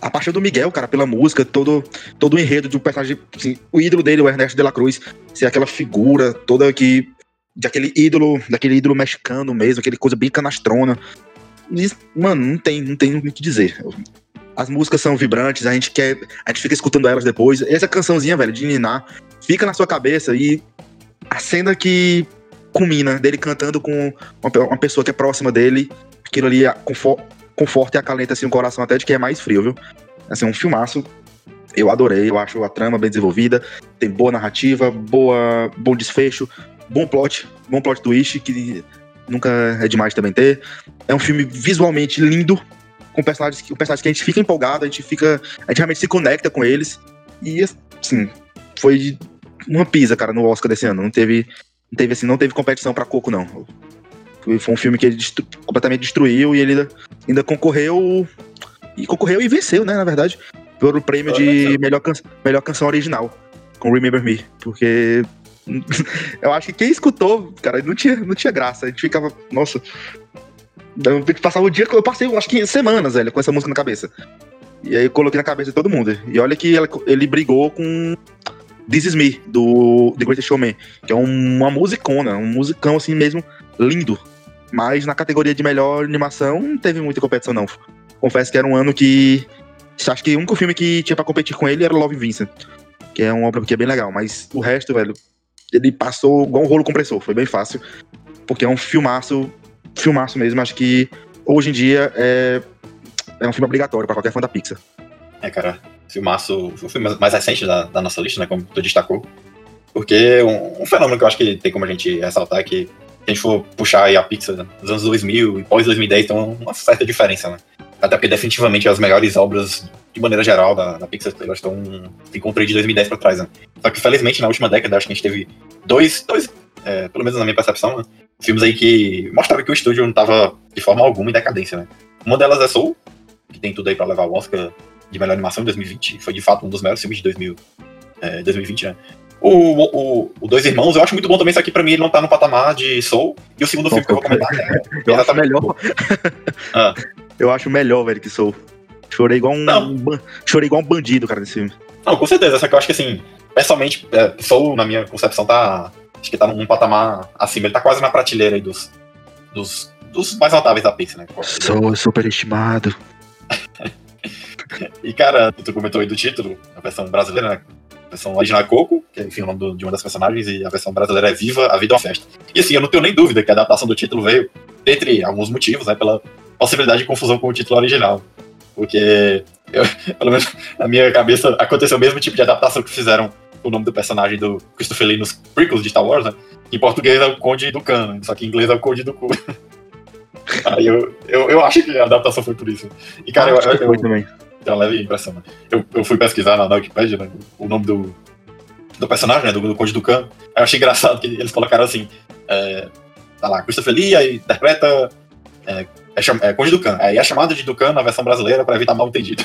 a paixão do Miguel, cara, pela música, todo, todo o enredo de um personagem, assim, o ídolo dele, o Ernesto de la Cruz, ser aquela figura toda que daquele ídolo, daquele ídolo mexicano mesmo, aquele coisa bem canastrona. E, mano, não tem, não tem o que dizer. As músicas são vibrantes, a gente quer. A gente fica escutando elas depois. Essa cançãozinha, velho, de Niná, fica na sua cabeça e a cena que culmina dele cantando com uma pessoa que é próxima dele, aquilo ali conforta e acalenta assim, o coração até de quem é mais frio, viu? Assim, um filmaço. Eu adorei, eu acho a trama bem desenvolvida, tem boa narrativa, boa, bom desfecho, bom plot, bom plot twist, que nunca é demais também ter. É um filme visualmente lindo, com personagens, com personagens que a gente fica empolgado, a gente fica. A gente realmente se conecta com eles. E assim, foi uma pisa, cara, no Oscar desse ano. Não teve. Não teve assim, não teve competição para Coco, não. Foi um filme que ele destru completamente destruiu e ele ainda concorreu. E concorreu e venceu, né, na verdade, pelo prêmio de melhor, can melhor canção original, com Remember Me. Porque (laughs) eu acho que quem escutou, cara, não tinha, não tinha graça. A gente ficava, nossa. Eu passava o dia, eu passei, acho que semanas, velho, com essa música na cabeça. E aí eu coloquei na cabeça de todo mundo. E olha que ela, ele brigou com This Is Me, do The Greatest Showman, que é uma musicona, um musicão assim mesmo, lindo. Mas na categoria de melhor animação não teve muita competição, não. Confesso que era um ano que. Acho que o único filme que tinha pra competir com ele era Love Vincent. Que é uma obra que é bem legal. Mas o resto, velho, ele passou igual um rolo compressor. Foi bem fácil. Porque é um filmaço. Filmaço mesmo. Acho que hoje em dia é, é um filme obrigatório para qualquer fã da Pixar. É, cara. Filmaço. O filme mais recente da, da nossa lista, né? Como tu destacou. Porque um, um, fenômeno que eu acho que tem como a gente ressaltar é que a gente for puxar aí a Pixar dos anos 2000 e pós-2010, tem uma certa diferença, né? Até porque definitivamente as melhores obras, de maneira geral, da, da Pixar, elas estão se de 2010 para trás, né? Só que, felizmente, na última década, acho que a gente teve dois, dois é, pelo menos na minha percepção, né? filmes aí que mostraram que o estúdio não estava de forma alguma em decadência, né? Uma delas é Soul, que tem tudo aí para levar o Oscar de melhor animação em 2020. Foi, de fato, um dos melhores filmes de 2000, é, 2020, né? O, o, o, Dois Irmãos, eu acho muito bom também, isso aqui pra mim ele não tá no patamar de Soul. E o segundo filme que eu vou comentar é. Eu acho melhor. ah. Eu acho melhor, velho, que Soul. Chorei igual um. chorei igual um bandido, cara, nesse filme. Não, com certeza, só que eu acho que assim, pessoalmente, é, Soul, na minha concepção, tá. Acho que tá num patamar acima. Ele tá quase na prateleira aí dos. dos, dos mais notáveis da Pixar, né? Soul é super estimado. (laughs) e, cara, tu comentou aí do título, a versão brasileira, né? A versão original é Coco, que é enfim, o nome do, de uma das personagens, e a versão brasileira é Viva, a Vida é uma Festa. E assim, eu não tenho nem dúvida que a adaptação do título veio, entre alguns motivos, né, pela possibilidade de confusão com o título original. Porque, eu, (laughs) pelo menos na minha cabeça, aconteceu o mesmo tipo de adaptação que fizeram o nome do personagem do Christopher Lee nos prequels de Star Wars, né? Em português é o Conde do Cano, só que em inglês é o Conde do Cu. (laughs) Aí eu, eu, eu acho que a adaptação foi por isso. E, cara, eu, eu, eu, tem uma leve impressão. Né? Eu, eu fui pesquisar na, na Wikipedia né, o nome do, do personagem, né, do, do Conde do. Aí eu achei engraçado que eles colocaram assim: é, tá lá, Christopher Lee aí interpreta é, é, é Conde do. Aí é chamada de Ducan na versão brasileira para evitar mal entendido.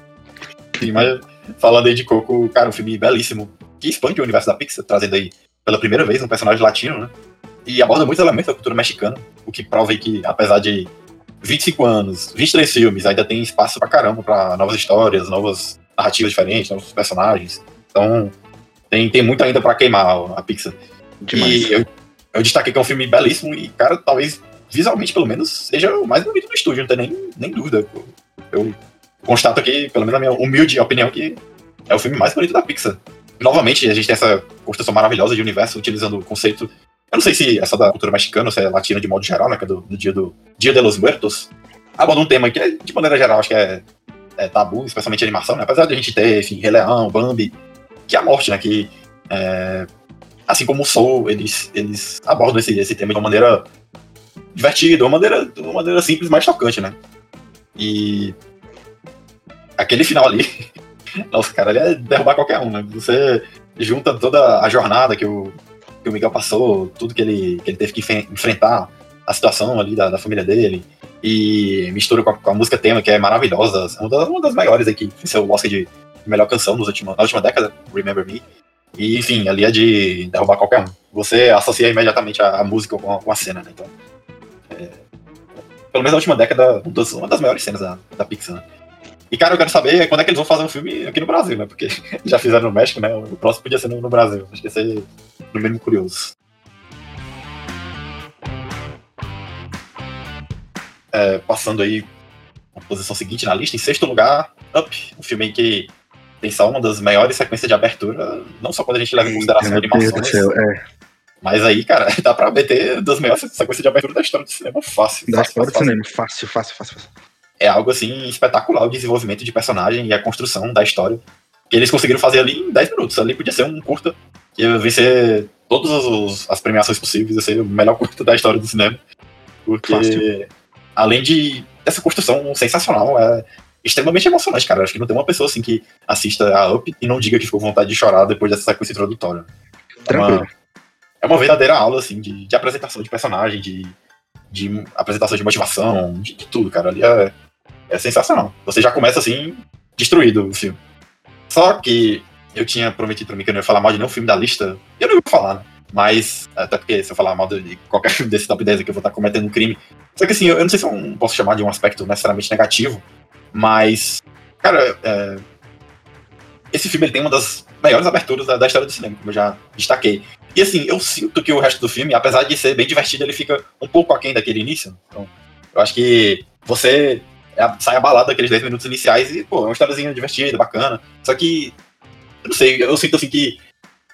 (laughs) Sim, mas falando aí de Coco, cara, um filme belíssimo que expande o universo da Pixar, trazendo aí pela primeira vez um personagem latino, né? E aborda muitos elementos da cultura mexicana, o que prova que, apesar de 25 anos, 23 filmes, ainda tem espaço pra caramba pra novas histórias, novas narrativas diferentes, novos personagens. Então, tem, tem muito ainda pra queimar a Pixar. Demais. E eu, eu destaquei que é um filme belíssimo e, cara, talvez visualmente, pelo menos, seja o mais bonito do estúdio, não tem nem, nem dúvida. Eu, constato aqui, pelo menos na minha humilde opinião, que é o filme mais bonito da Pixar. novamente, a gente tem essa construção maravilhosa de universo utilizando o conceito eu não sei se essa da cultura mexicana ou se é latina de modo geral, né? Que é do, do dia do Dia de los Muertos. Aborda um tema que, de maneira geral, acho que é, é tabu, especialmente animação, né? Apesar de a gente ter, enfim, Rei Leão, Bambi, que é a morte, né? Que, é, assim como o Soul, eles, eles abordam esse, esse tema de uma maneira divertida, uma maneira, de uma maneira simples, mas tocante, né? E aquele final ali, (laughs) nossa, cara, ele é derrubar qualquer um, né? Você junta toda a jornada que o, que o Miguel passou, tudo que ele, que ele teve que enfrentar, a situação ali da, da família dele, e mistura com a, com a, música tema, que é maravilhosa, uma das, uma das maiores aqui, venceu o Oscar de melhor canção nos últimos, na última década, Remember Me. E, enfim, ali é de derrubar qualquer um. Você associa imediatamente a, a música com a, com a, cena, né? Então, é, pelo menos na última década, uma das, uma das maiores cenas da, da Pixar, né? E, cara, eu quero saber quando é que eles vão fazer um filme aqui no Brasil, né? Porque (laughs) já fizeram no México, né? O próximo podia ser no, Brasil. Acho que ia ser no mínimo curioso. É, passando aí posição seguinte na lista. Em sexto lugar, Up, um filme que tem só uma das maiores sequências de abertura, não só quando a gente leva em consideração Meu Deus do animações, céu, é. mas aí, cara, (laughs) dá pra meter das maiores sequências de abertura da história do cinema fácil. Da fácil, história do cinema. Fácil, fácil, fácil. fácil. É algo, assim, espetacular o desenvolvimento de personagem e a construção da história. Que eles conseguiram fazer ali em 10 minutos. Ali podia ser um curta que ia vencer todas os- as premiações possíveis, ia ser o melhor (laughs) curta da história do cinema. Porque, Fácil. além de dessa construção sensacional, é extremamente emocionante, cara. Acho que não tem uma pessoa assim que assista a Up e não diga que ficou com vontade de chorar depois dessa sequência introdutória. É Tranquilo. uma, é uma verdadeira aula, assim, de, de apresentação de personagem, de, de apresentação de motivação, de, de tudo, cara. Ali é, é sensacional. Você já começa, assim, destruído o filme. Só que eu tinha prometido pra mim que eu não ia falar mal de nenhum filme da lista. Eu não ia falar, né? Mas, até porque se eu falar mal de qualquer (laughs) filme desse top 10 aqui, eu vou estar cometendo um crime. Só que assim, eu eu não sei se eu posso chamar de um aspecto necessariamente negativo, mas, cara, é, esse filme ele tem uma das maiores aberturas da, da história do cinema, como eu já destaquei. E assim, eu sinto que o resto do filme, apesar de ser bem divertido, ele fica um pouco aquém daquele início. Então, eu acho que você é- sai abalado daqueles 10 minutos iniciais e, pô, é uma historiazinha divertida, bacana. Só que, eu não sei, eu sinto assim que,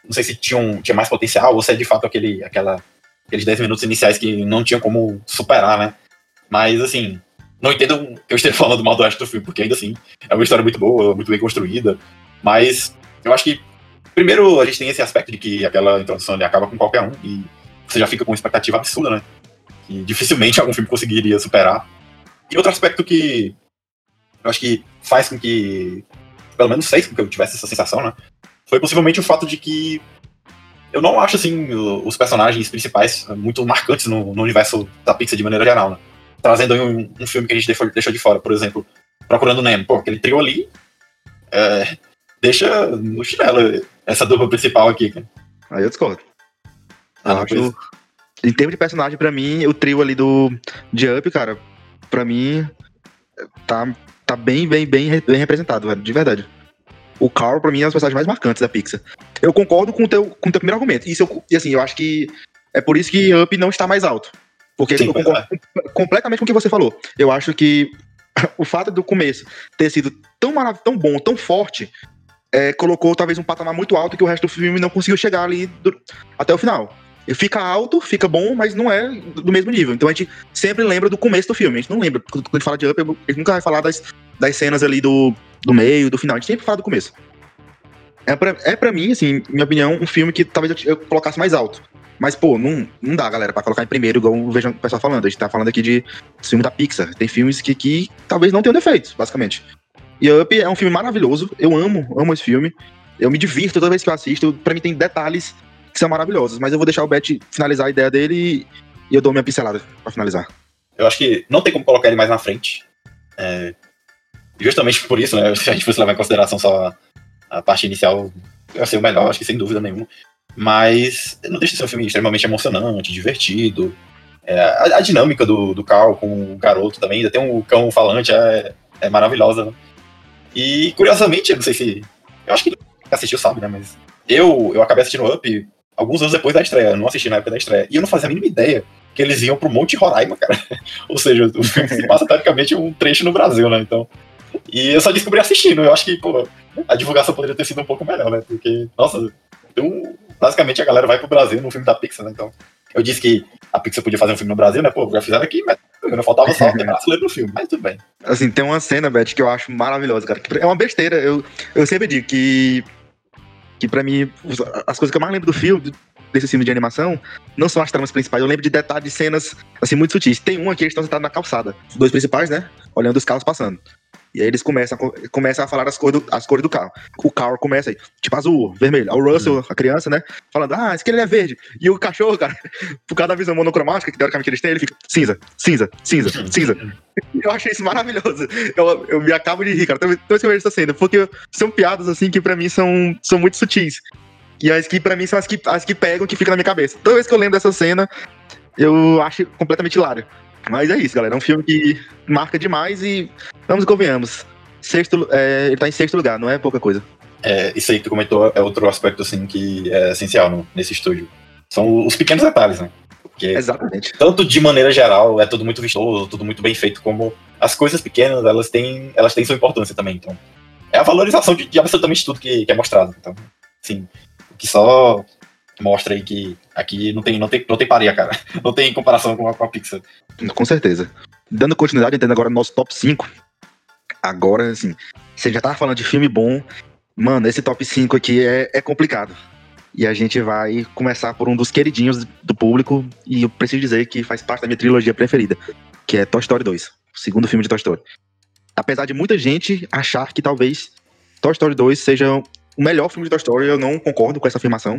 não sei se tinha, um- tinha mais potencial ou se é de fato aquele, aquela, aqueles 10 minutos iniciais que não tinham como superar, né? Mas, assim, não entendam que eu esteja falando mal do resto do filme, porque ainda assim, é uma história muito boa, muito bem construída. Mas eu acho que, primeiro, a gente tem esse aspecto de que aquela introdução ali acaba com qualquer um e você já fica com uma expectativa absurda, né? Que dificilmente (laughs) algum filme conseguiria superar. E outro aspecto que eu acho que faz com que, pelo menos fez com que eu tivesse essa sensação, né? Foi possivelmente o fato de que eu não acho, assim, os personagens principais muito marcantes no, no universo da Pixar de maneira geral, né? Trazendo aí um, um filme que a gente deixou, deixou de fora, por exemplo, Procurando Nemo. Pô, aquele trio ali é, deixa no chinelo essa dupla principal aqui, cara. Aí eu discordo. Ah, Eu acho, em termos de personagem, pra mim, o trio ali do de Up, cara, pra mim, tá, tá bem, bem, bem, bem representado, velho, de verdade. O Carl, pra mim, é um dos personagens mais marcantes da Pixar. Eu concordo com o teu, com o teu primeiro argumento. Isso eu- e assim, eu acho que é por isso que Up não está mais alto. Porque Sim, eu concordo com- completamente com o que você falou. Eu acho que (laughs) o fato do começo ter sido tão maravilhoso, tão bom, tão forte, é, colocou talvez um patamar muito alto que o resto do filme não conseguiu chegar ali do- até o final. Fica alto, fica bom, mas não é do mesmo nível. Então a gente sempre lembra do começo do filme. A gente não lembra. Quando a gente fala de Up, a gente nunca vai falar das, das cenas ali do, do meio, do final. A gente sempre fala do começo. É pra, é pra mim, assim, minha opinião, um filme que talvez eu, eu colocasse mais alto. Mas, pô, não, não dá, galera, pra colocar em primeiro, igual eu vejo o pessoal falando. A gente tá falando aqui de filme da Pixar. Tem filmes que, que talvez não tenham defeitos, basicamente. E Up é um filme maravilhoso. Eu amo, amo esse filme. Eu me divirto toda vez que eu assisto. Pra mim tem detalhes que são maravilhosos. Mas eu vou deixar o Bet finalizar a ideia dele e, eu dou minha pincelada pra finalizar. Eu acho que não tem como colocar ele mais na frente. É, justamente por isso, né? (laughs) Se a gente fosse levar em consideração só a, parte inicial, vai ser o melhor, acho que sem dúvida nenhuma. Mas não deixa de ser um filme extremamente emocionante, divertido. É, a, a dinâmica do, do Carl com o garoto também, ainda tem um cão falante, é, é maravilhosa. E curiosamente, eu não sei se. Eu acho que quem assistiu sabe, né? Mas eu, eu acabei assistindo Up alguns anos depois da estreia. Eu não assisti na época da estreia. E eu não fazia a mínima ideia que eles iam pro Monte Roraima, cara. (laughs) Ou seja, o filme se passa teoricamente um trecho no Brasil, né? Então. E eu só descobri assistindo. Eu acho que, pô, a divulgação poderia ter sido um pouco melhor, né? Porque, nossa, então, basicamente a galera vai pro Brasil no filme da Pixar, né? Então. Eu disse que a Pixar podia fazer um filme no Brasil, né? Pô, já fizeram aqui, mas não faltava só ter brasileiro no filme, mas tudo bem. Assim, tem uma cena, Beth, que eu acho maravilhosa, cara. É uma besteira. Eu, eu sempre digo que. Que pra mim, as coisas que eu mais lembro do filme, desse filme de animação, não são as tramas principais. Eu lembro de detalhes de cenas, assim, muito sutis. Tem uma que eles estão sentados na calçada. Os dois principais, né? Olhando os carros passando. E aí eles começam, a co- começam a falar as cores, do, as cores do carro. O carro começa aí, tipo azul, vermelho. O Russell, a criança, né? Falando, ah, esse aqui é verde. E o cachorro, cara, (laughs) por causa da visão monocromática, que teoricamente eles têm, ele fica cinza, cinza, cinza, cinza. (laughs) Eu achei isso maravilhoso. Eu, eu me acabo de rir, cara. Toda vez que eu vejo essa cena. Porque são piadas, assim, que pra mim são, são muito sutis. E as que pra mim são as que, as que pegam, que ficam na minha cabeça. Toda vez que eu lembro dessa cena, eu acho completamente hilário. Mas é isso, galera. É um filme que marca demais e vamos e convenhamos. Sexto, é, ele tá em sexto lugar, não é pouca coisa. É, isso aí que tu comentou é outro aspecto, assim, que é essencial no- nesse estúdio. São os pequenos detalhes, né? Porque Exatamente. tanto de maneira geral, é tudo muito vistoso, tudo muito bem feito, como as coisas pequenas, elas têm, elas têm sua importância também. Então, é a valorização de, de absolutamente tudo que, que, é mostrado. Então, sim, o que só mostra aí que aqui não tem, não tem, não tem paria, cara. (laughs) Não tem comparação com a, com a Pixar. Com certeza. Dando continuidade, entendendo agora no nosso top 5. Agora, assim, você já tava falando de filme bom. Mano, esse top 5 aqui é, é complicado. E a gente vai começar por um dos queridinhos do público. E eu preciso dizer que faz parte da minha trilogia preferida, que é Toy Story 2, o segundo filme de Toy Story. Apesar de muita gente achar que talvez Toy Story 2 seja o melhor filme de Toy Story, eu não concordo com essa afirmação.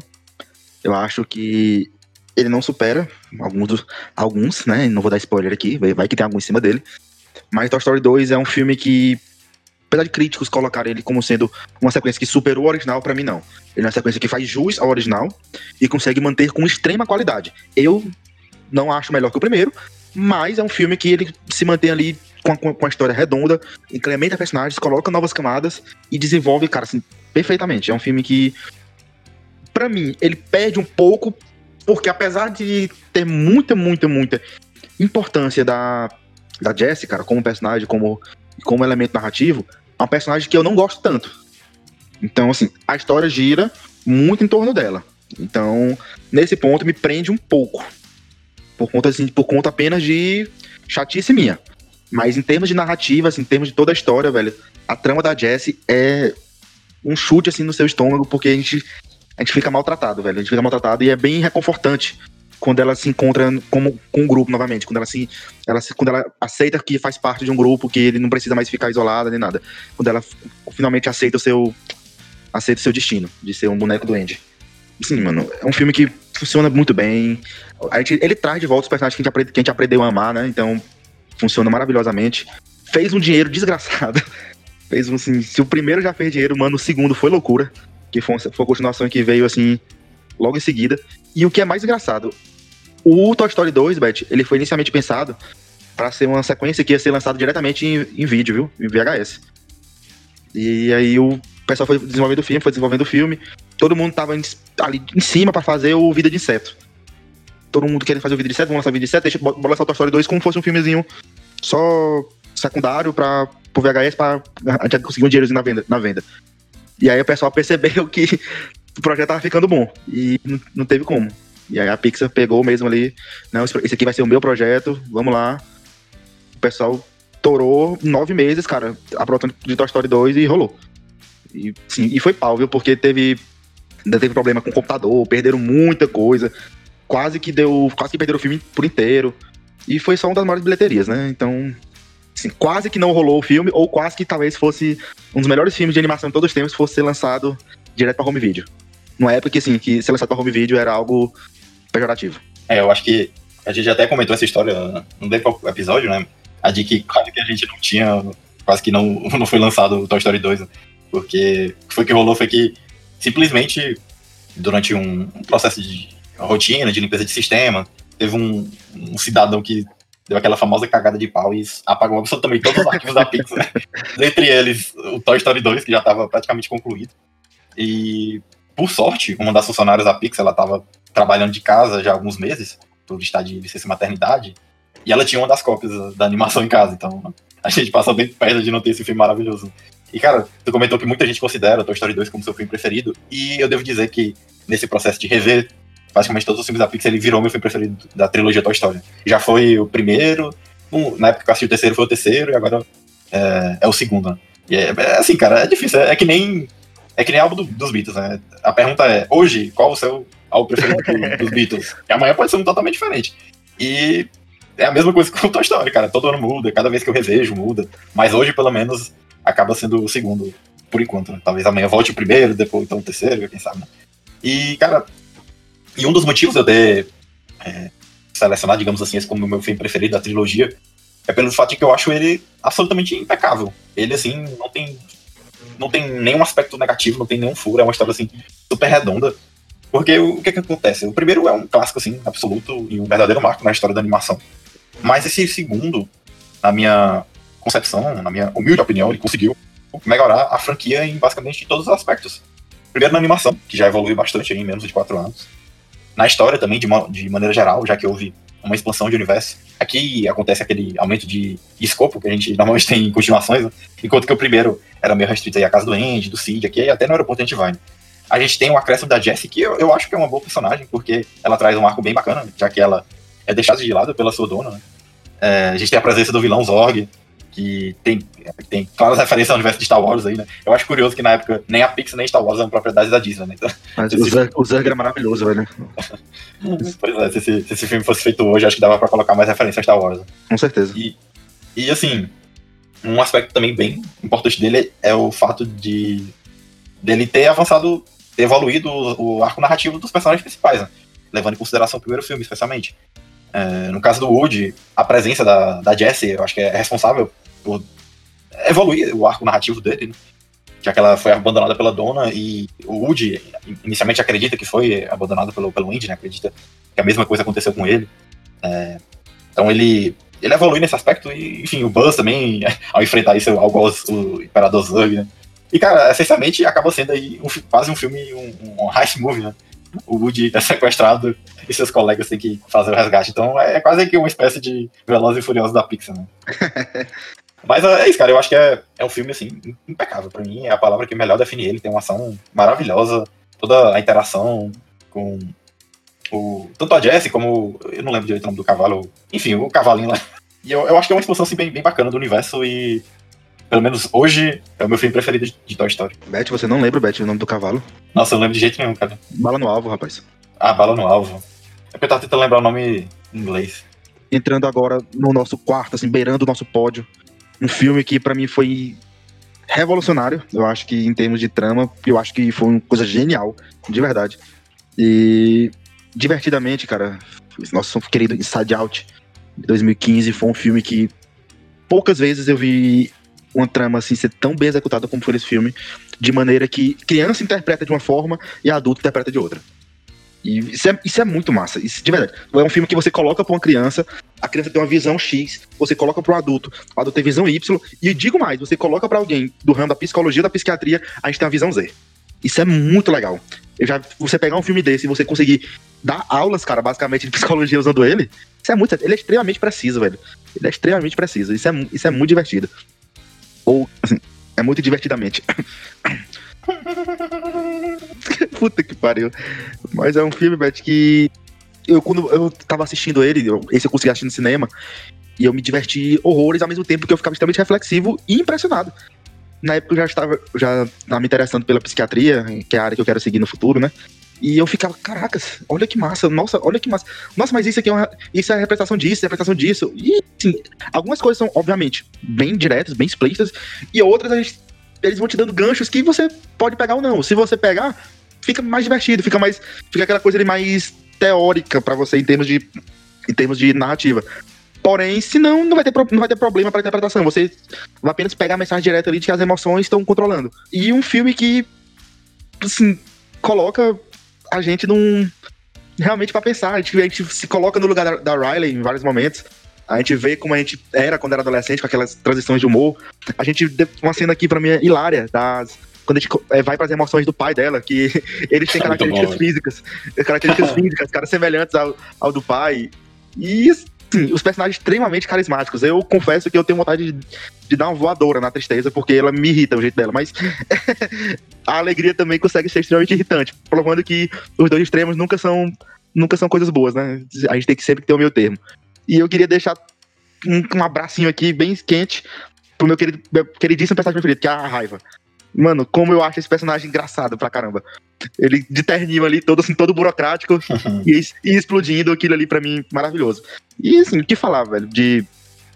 Eu acho que ele não supera alguns, alguns, né? Não vou dar spoiler aqui, vai que tem algum em cima dele. Mas Toy Story 2 é um filme que, apesar de críticos colocarem ele como sendo uma sequência que superou o original, para mim não. Ele é uma sequência que faz jus ao original e consegue manter com extrema qualidade. Eu não acho melhor que o primeiro, mas é um filme que ele se mantém ali com a, com a história redonda, incrementa personagens, coloca novas camadas e desenvolve, cara, assim, perfeitamente. É um filme que, para mim, ele perde um pouco, porque apesar de ter muita, muita, muita importância da, da Jessie, cara, como personagem, como, como elemento narrativo, é um personagem que eu não gosto tanto. Então, assim, a história gira muito em torno dela. Então, nesse ponto, me prende um pouco. Por conta, assim, por conta apenas de chatice minha. Mas em termos de narrativa, assim, em termos de toda a história, velho, a trama da Jessie é um chute, assim, no seu estômago, porque a gente, a gente fica maltratado, velho. A gente fica maltratado e é bem reconfortante quando ela se encontra como, com um grupo novamente, quando ela se, ela se, quando ela aceita que faz parte de um grupo, que ele não precisa mais ficar isolada nem nada. Quando ela finalmente aceita o seu aceita o seu destino de ser um boneco do Andy. Sim, mano, é um filme que funciona muito bem. A gente, ele traz de volta os personagens que a, gente aprende, que a gente aprendeu a amar, né? Então, funciona maravilhosamente. Fez um dinheiro (laughs) desgraçado. Fez um, assim, se o primeiro já fez dinheiro, mano, o segundo foi loucura. Que foi, foi a continuação que veio, assim, logo em seguida. E o que é mais engraçado, o Toy Story 2, Beth, ele foi inicialmente pensado para ser uma sequência que ia ser lançada diretamente em, em, vídeo, viu? Em VHS. E aí o pessoal foi desenvolvendo o filme, foi desenvolvendo o filme. Todo mundo tava ali em cima para fazer o Vida de Inseto. Todo mundo querendo fazer o Vida de Inseto, vamos lançar o Vida de Inseto, deixa, bora lançar o Toy Story 2 como fosse um filmezinho só secundário para pro VHS para a gente conseguir um dinheiro na venda, na venda. E aí o pessoal (laughs) percebeu que o projeto tava ficando bom e não, teve como. E aí a Pixar pegou mesmo ali, não, esse aqui vai ser o meu projeto, vamos lá. O pessoal torou nove meses, cara, aprontando de Toy Story 2 e rolou. E, sim, e foi pau, viu? Porque teve, ainda teve problema com o computador, perderam muita coisa. Quase que deu. Quase que perderam o filme por inteiro. E foi só uma das maiores bilheterias, né? Então, assim, quase que não rolou o filme, ou quase que talvez fosse um dos melhores filmes de animação de todos os tempos fosse lançado direto para home video. Numa época que, assim, que ser lançado para home video era algo pejorativo. É, eu acho que a gente até comentou essa história no episódio, né? A de que quase que a gente não tinha, quase que não, (laughs) não foi lançado o Toy Story 2, né? porque o que foi que rolou foi que simplesmente durante um, um processo de rotina, de limpeza de sistema, teve um, um cidadão que deu aquela famosa cagada de pau e apagou absolutamente todos os arquivos da Pixar. (laughs) Entre eles, o Toy Story 2, que já estava praticamente concluído. E, por sorte, uma das funcionárias da Pixar, ela estava trabalhando de casa já há alguns meses, por estar de licença maternidade, e ela tinha uma das cópias da animação em casa, então a gente passa bem perto de não ter esse filme maravilhoso. E, cara, tu comentou que muita gente considera Toy Story 2 como seu filme preferido, e eu devo dizer que nesse processo de rever basicamente todos os filmes da Pixar, ele virou meu filme preferido da trilogia Toy Story. Já foi o primeiro, um, na época que eu assisti o terceiro foi o terceiro, e agora é, é o segundo. Né? E é, é, assim, cara, é difícil, é, é, que nem é que nem álbum do, dos Beatles, né? A pergunta é, hoje, qual o seu álbum preferido do, (laughs) dos Beatles? E amanhã pode ser um totalmente diferente. E é a mesma coisa (laughs) com o Toy Story, cara. Todo ano muda, cada vez que eu revejo muda. Mas hoje, pelo menos, acaba sendo o segundo, por enquanto. Né? Talvez amanhã volte o primeiro, depois então o terceiro, quem sabe. Né? E, cara, e um dos motivos de eu ter é, selecionado, digamos assim, esse como o meu filme preferido da trilogia é pelo fato de que eu acho ele absolutamente impecável. Ele, assim, não tem, não tem nenhum aspecto negativo, não tem nenhum furo, é uma história, assim, super redonda. Porque o, o que, que acontece? O primeiro é um clássico, assim, absoluto e um verdadeiro marco na história da animação. Mas esse segundo, na minha concepção, na minha humilde opinião, ele conseguiu melhorar a franquia em basicamente todos os aspectos. Primeiro na animação, que já evoluiu bastante em menos de quatro anos na história também, de, de maneira geral, já que houve uma expansão de universo. Aqui acontece aquele aumento de escopo que a gente (laughs) normalmente tem em continuações, né? enquanto que o primeiro era meio restrito aí à casa do Andy, do Cid, aqui até no aeroporto a gente vai. Né? A gente tem o acréscimo da Jessie, que eu, eu acho que é uma boa personagem, porque ela traz um arco bem bacana, já que ela é deixada de lado pela sua dona, né? É, a gente tem a presença do vilão Zorg, que tem, tem claras referências ao universo de Star Wars aí, né? Eu acho curioso que na época nem a Pixar nem Star Wars eram propriedades da Disney, né? Então, Mas (laughs) o Zerg, o Zerg era maravilhoso, velho. (laughs) pois é, se esse, se esse filme fosse feito hoje, acho que dava pra colocar mais referência a Star Wars. Né? Com certeza. E, e assim, um aspecto também bem importante dele é o fato de dele ter avançado, ter evoluído o, o arco narrativo dos personagens principais, né? levando em consideração o primeiro filme, especialmente. É, no caso do Woody, a presença da, da Jessie, eu acho que é responsável por evoluir o arco narrativo dele, né? já que ela foi abandonada pela dona e o Woody inicialmente acredita que foi abandonado pelo, pelo Indy, né? acredita que a mesma coisa aconteceu com ele. É, então ele, ele evolui nesse aspecto e, enfim, o Buzz também, (laughs) ao enfrentar isso, algo aos, o Imperador Zug, né? E, cara, essencialmente acaba sendo aí um, quase um filme, um, um heist movie, né? O Woody é sequestrado e seus colegas têm que fazer o resgate. Então é quase que uma espécie de Velozes e Furiosos da Pixar, né? (laughs) Mas é isso, cara. Eu acho que é, é um filme, assim, impecável. Pra mim, é a palavra que melhor define ele. Tem uma ação maravilhosa. Toda a interação com o, tanto a Jessie como. Eu não lembro direito o nome do cavalo. Enfim, o cavalinho lá. E eu, eu acho que é uma expansão assim, bem, bem bacana do universo e. Pelo menos hoje é o meu filme preferido de, de Toy Story. Beth, você não lembra, Beth, o nome do cavalo? Nossa, eu não lembro de jeito nenhum, cara. Bala no alvo, rapaz. Ah, bala no alvo. É porque eu tava tentando lembrar o nome em inglês. Entrando agora no nosso quarto, assim, beirando o nosso pódio. Um filme que para mim foi revolucionário. Eu acho que em termos de trama, eu acho que foi uma coisa genial, de verdade. E divertidamente, cara, nosso querido Inside Out de 2015 foi um filme que poucas vezes eu vi uma trama assim ser tão bem executada como foi nesse filme, de maneira que criança interpreta de uma forma e adulto interpreta de outra. E isso é, isso é muito massa, isso de verdade. É um filme que você coloca pra uma criança, a criança tem uma visão X, você coloca para um adulto, o adulto tem visão Y, e digo mais, você coloca para alguém do ramo da psicologia da psiquiatria, a gente tem a visão Z. Isso é muito legal. Eu já, você pegar um filme desse e você conseguir dar aulas, cara, basicamente, de psicologia usando ele, isso é muito. Ele é extremamente preciso, velho. Ele é extremamente preciso. Isso é, isso é muito divertido. Ou, assim, é muito divertidamente. (laughs) Puta que pariu. Mas é um filme, Beth, que eu quando eu tava assistindo ele, eu, esse eu consegui assistir no cinema, e eu me diverti horrores ao mesmo tempo que eu ficava extremamente reflexivo e impressionado. Na época eu já estava, já estava me interessando pela psiquiatria, que é a área que eu quero seguir no futuro, né? E eu ficava, caracas, olha que massa, nossa, olha que massa. Nossa, mas isso aqui é uma, isso é a representação disso, é a representação disso. E, assim, algumas coisas são, obviamente, bem diretas, bem explícitas, e outras a gente, eles vão te dando ganchos que você pode pegar ou não. Se você pegar, fica mais divertido, fica mais, fica aquela coisa ali mais teórica para você em termos de, em termos de narrativa. Porém, se não, não vai ter, não vai ter problema para interpretação. Você vai apenas pegar a mensagem direta ali de que as emoções estão controlando. E um filme que, assim, coloca a gente num. Realmente para pensar. A gente, a gente, se coloca no lugar da, da Riley em vários momentos. A gente vê como a gente era quando era adolescente, com aquelas transições de humor. A gente. Uma cena aqui para mim é hilária, das quando a gente é, vai para as emoções do pai dela, que (laughs) eles têm características físicas, características (laughs) físicas, cara, semelhantes ao, ao do pai. E sim, os personagens extremamente carismáticos. Eu confesso que eu tenho vontade de, de dar uma voadora na tristeza, porque ela me irrita o jeito dela, mas (laughs) a alegria também consegue ser extremamente irritante, provando que os dois extremos nunca são nunca são coisas boas, né? A gente tem que sempre ter o meu termo. E eu queria deixar um, um abracinho aqui bem quente pro meu, querido, meu queridíssimo personagem preferido, que é a raiva. Mano, como eu acho esse personagem engraçado pra caramba. Ele de terninho ali, todo assim, todo burocrático (laughs) e, e, explodindo aquilo ali pra mim, maravilhoso. E assim, o que falar, velho, de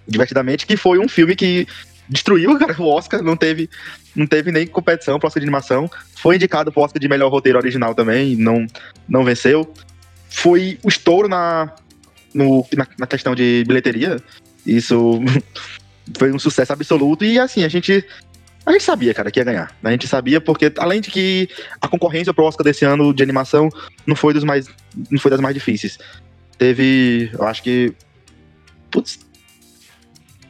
Divertidamente, que foi um filme que destruiu (laughs) cara, o Oscar, não teve, não teve nem competição pro Oscar de animação. Foi indicado pro Oscar de melhor roteiro original também, não, não venceu. Foi o estouro na, no, na, na questão de bilheteria. Isso (laughs) foi um sucesso absoluto. E assim, a gente a gente sabia, cara, que ia ganhar. A gente sabia porque, além de que a concorrência pro Oscar desse ano de animação não foi dos mais. não foi das mais difíceis. Teve. Eu acho que. Putz.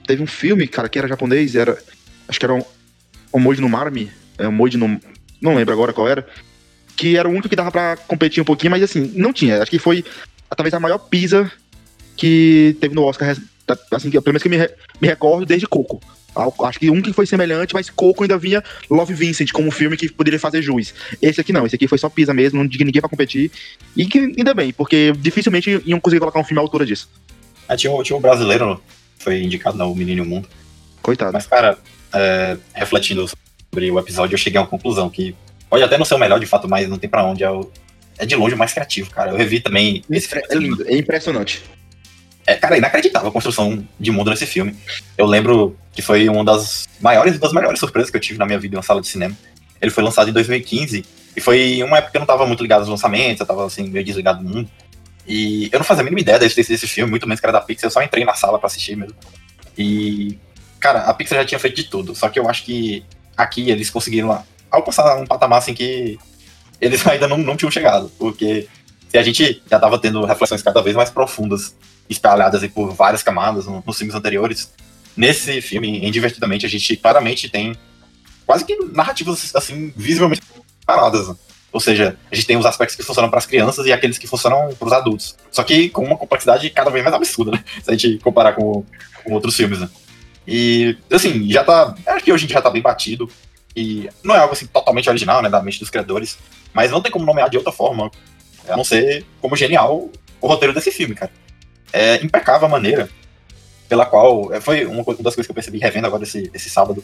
Teve um filme, cara, que era japonês, era. Acho que era um. Omoji no Marmi. É Omoji no. Não lembro agora qual era. Que era o único que dava pra competir um pouquinho, mas assim, não tinha. Acho que foi talvez a maior pisa que teve no Oscar, assim, pelo menos que me, me recordo, desde Coco. Acho que um que foi semelhante, mas Coco ainda vinha Love Vincent como um filme que poderia fazer juiz. Esse aqui não, esse aqui foi só pisa mesmo, não tinha ninguém pra competir. E que ainda bem, porque dificilmente iam conseguir colocar um filme à altura disso. Ah, tinha, um, tinha um brasileiro, foi indicado no Menino Mundo. Coitado. Mas, cara, é, refletindo sobre o episódio, eu cheguei a uma conclusão que pode até não ser o melhor de fato, mas não tem pra onde. É, o, é de longe o mais criativo, cara. Eu revi também. Esse é, é lindo, é impressionante. É, cara, inacreditável a construção de mundo nesse filme. Eu lembro que foi uma das maiores das melhores surpresas que eu tive na minha vida em uma sala de cinema. Ele foi lançado em 2015 e foi uma época que eu não estava muito ligado aos lançamentos, eu estava assim, meio desligado do mundo. E eu não fazia a mínima ideia da existência desse filme, muito menos que era da Pixar, eu só entrei na sala para assistir mesmo. E, cara, a Pixar já tinha feito de tudo, só que eu acho que aqui eles conseguiram alcançar um patamar assim que eles (laughs) ainda não, não tinham chegado, porque se a gente já estava tendo reflexões cada vez mais profundas espalhadas por várias camadas nos filmes anteriores. Nesse filme, em Divertidamente, a gente claramente tem quase que narrativas, assim, visivelmente paradas. Ou seja, a gente tem os aspectos que funcionam para as crianças e aqueles que funcionam para os adultos. Só que com uma complexidade cada vez mais absurda, né? (laughs) Se a gente comparar com, com outros filmes, né? E, assim, já tá. Acho que hoje em dia já tá bem batido. E não é algo assim totalmente original, né? Da mente dos criadores. Mas não tem como nomear de outra forma. A não ser como genial o roteiro desse filme, cara é impecável a maneira pela qual. É, foi uma das coisas que eu percebi revendo agora esse, esse sábado.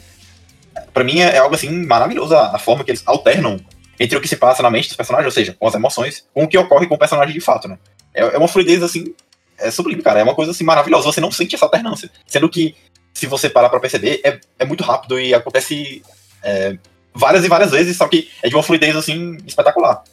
Para mim é, é, algo assim maravilhoso a, a, forma que eles alternam entre o que se passa na mente dos personagens, ou seja, com as emoções, com o que ocorre com o personagem de fato, né? É, é uma fluidez assim. É sublime, cara. É uma coisa assim maravilhosa. Você não sente essa alternância. Sendo que, se você parar pra perceber, é, é muito rápido e acontece é, várias e várias vezes, só que é de uma fluidez assim espetacular.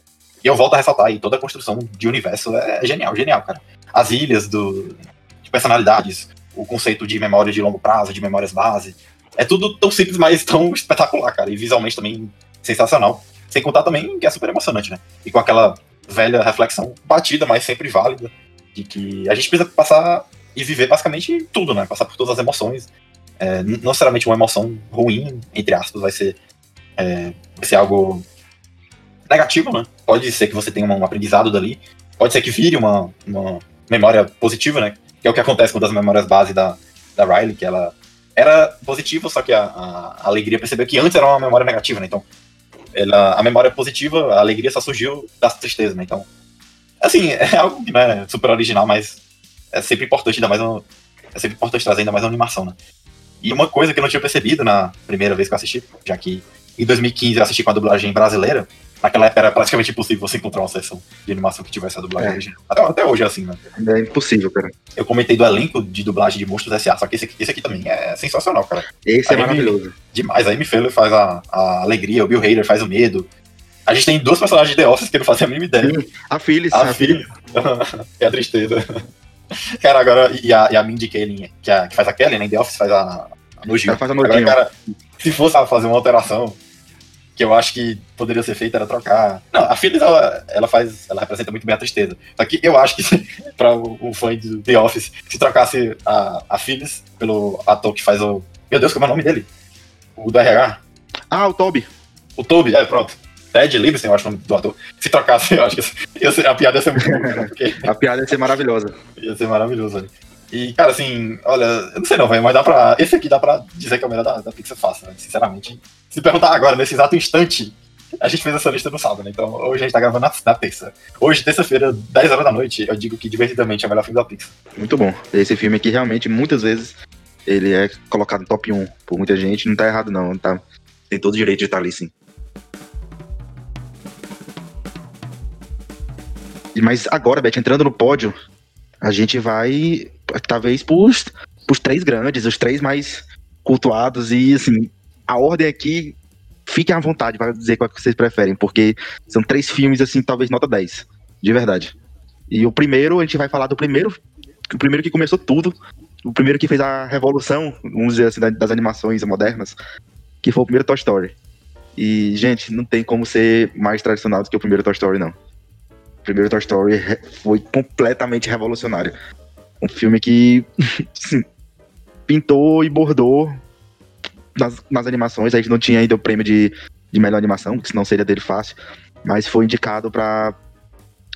E eu volto a ressaltar aí, toda a construção de universo é, genial, genial, cara as ilhas do, de personalidades, o conceito de memória de longo prazo, de memórias base. É tudo tão simples, mas tão (laughs) espetacular, cara. E visualmente também sensacional. Sem contar também que é super emocionante, né? E com aquela velha reflexão batida, mas sempre válida, de que a gente precisa passar e viver basicamente tudo, né? Passar por todas as emoções. É, não necessariamente uma emoção ruim, entre aspas, vai ser, é, vai ser algo negativo, né? Pode ser que você tenha um aprendizado dali, pode ser que vire uma, uma memória positiva, né? Que é o que acontece com as memórias base da, da Riley, que ela era positiva, só que a, a, a alegria percebeu que antes era uma memória negativa, né? Então, ela, a memória positiva, a alegria só surgiu da tristeza, né? Então, assim, (laughs) é algo que não é super original, mas é sempre importante, ainda mais um, é sempre importante trazer ainda mais uma animação, né? E uma coisa que eu não tinha percebido na primeira vez que eu assisti, já que em 2015 eu assisti com a dublagem brasileira, Naquela época era praticamente impossível você encontrar uma sessão de animação que tivesse a dublagem é. original. Até, até, hoje é assim, né? É impossível, cara. Eu comentei do elenco de dublagem de Monstros S.A., só que esse aqui, esse aqui também é sensacional, cara. Esse a é maravilhoso. Demais. A Amy Feller faz a, a alegria, o Bill Hader faz o medo. A gente tem duas personagens de The Office que não fazia a mínima ideia. Sim, a Phyllis. A, a Phyllis. (laughs) é a tristeza. Cara, agora, e a, e a Mindy Kaling, que, a, que faz a Kelly, né? Em The Office faz a, a Nojinho. Ela faz a Nojinho. Agora, cara, se fosse fazer uma alteração, que eu acho que poderia ser feita era trocar. Não, a Phyllis, ela, ela faz. Ela representa muito bem a tristeza. Só que eu acho que, (laughs) para o, o fã de The Office, se trocasse a, a Phyllis pelo ator que faz o. Meu Deus, como é o nome dele? O do RH? Ah, o Toby. O Toby, é, pronto. Ted Livingston, eu acho o nome do ator. Se trocasse, eu acho que (laughs) ser, a piada ia ser muito boa, né? Porque... a piada ia ser maravilhosa. (laughs) Ia ser maravilhosa. E, cara, assim, olha, eu não sei não, mas dá pra. Esse aqui dá pra dizer que é o melhor da, da Pixar fácil, né? Sinceramente. Se perguntar agora, nesse exato instante, a gente fez essa lista no sábado, né? Então hoje a gente tá gravando na, na terça. Hoje, terça-feira, 10 horas da noite, eu digo que divertidamente é o melhor filme da Pixar. Muito bom. Esse filme aqui realmente, muitas vezes, ele é colocado no top 1 por muita gente. Não tá errado, não. Tá... Tem todo o direito de estar ali, sim. Mas agora, Beth, entrando no pódio, a gente vai, talvez, pros, pros três grandes, os três mais cultuados. E, assim, a ordem aqui, fiquem à vontade para dizer qual que vocês preferem, porque são três filmes, assim, talvez nota 10, de verdade. E o primeiro, a gente vai falar do primeiro, o primeiro que começou tudo, o primeiro que fez a revolução, vamos dizer assim, das animações modernas, que foi o primeiro Toy Story. E, gente, não tem como ser mais tradicional do que o primeiro Toy Story, não. O primeiro Toy Story foi completamente revolucionário. Um filme que (laughs) assim, pintou e bordou nas, nas animações. A gente não tinha ainda o prêmio de, de melhor animação, que senão seria dele fácil. Mas foi indicado para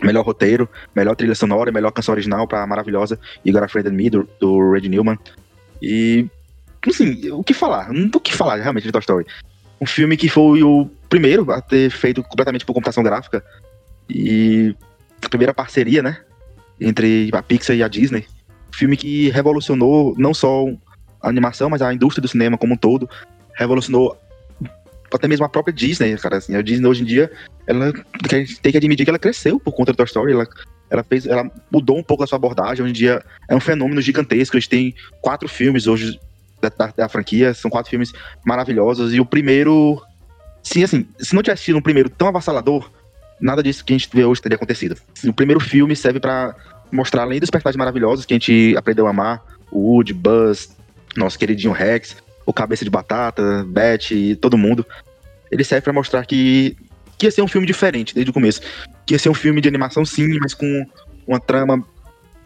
melhor roteiro, melhor trilha sonora, melhor canção original pra maravilhosa You Got a Friend in Me, do, do Red Newman. E, assim, o que falar? Não que falar realmente de Toy Story. Um filme que foi o primeiro a ter feito completamente por computação gráfica e a primeira parceria, né, entre a Pixar e a Disney. Filme que revolucionou não só a animação, mas a indústria do cinema como um todo. Revolucionou até mesmo a própria Disney, cara. Assim, a Disney hoje em dia, ela tem que admitir que ela cresceu por conta do Toy Story. Ela, ela fez, ela mudou um pouco a sua abordagem. Hoje em dia é um fenômeno gigantesco. Gente tem quatro filmes hoje da, da, da franquia, são quatro filmes maravilhosos. E o primeiro, sim, assim, se não tivesse sido um primeiro tão avassalador, nada disso que a gente vê hoje teria acontecido. O primeiro filme serve para mostrar, além dos personagens maravilhosos que a gente aprendeu a amar, o Woody, Buzz, nosso queridinho Rex, o Cabeça de Batata, Beth e todo mundo. Ele serve para mostrar que, que ia ser um filme diferente desde o começo. Que ia ser um filme de animação, sim, mas com uma trama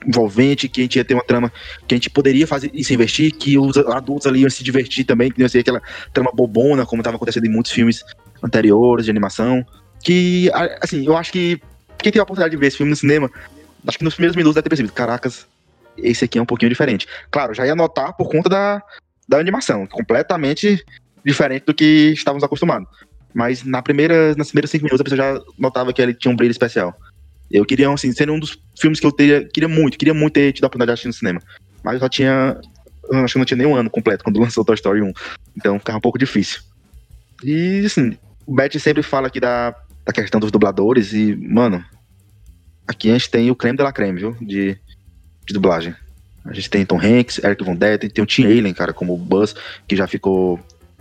envolvente, que a gente ia ter uma trama que a gente poderia fazer e se investir, que os adultos ali iam se divertir também, que não ia ser aquela trama bobona, como estava acontecendo em muitos filmes anteriores de animação. Que, assim, eu acho que quem teve a oportunidade de ver esse filme no cinema, acho que nos primeiros minutos deve ter percebido, caracas, esse aqui é um pouquinho diferente. Claro, já ia notar por conta da, da animação, completamente diferente do que estávamos acostumados. Mas na primeira, nas primeiras cinco minutos a pessoa já notava que ele tinha um brilho especial. Eu queria, assim, ser um dos filmes que eu teria, queria muito, queria muito ter tido a oportunidade de assistir no cinema. Mas eu só tinha, eu acho que não tinha nem um ano completo quando (laughs) lançou Toy Story 1. Então ficava um pouco difícil. E, assim, o Beth sempre fala aqui da, da questão dos dubladores e, mano, aqui a gente tem o creme de la creme, viu, de, de dublagem. A gente tem Tom Hanks, Eric Von Detten, tem o Tim Allen, cara, como Buzz, que já ficou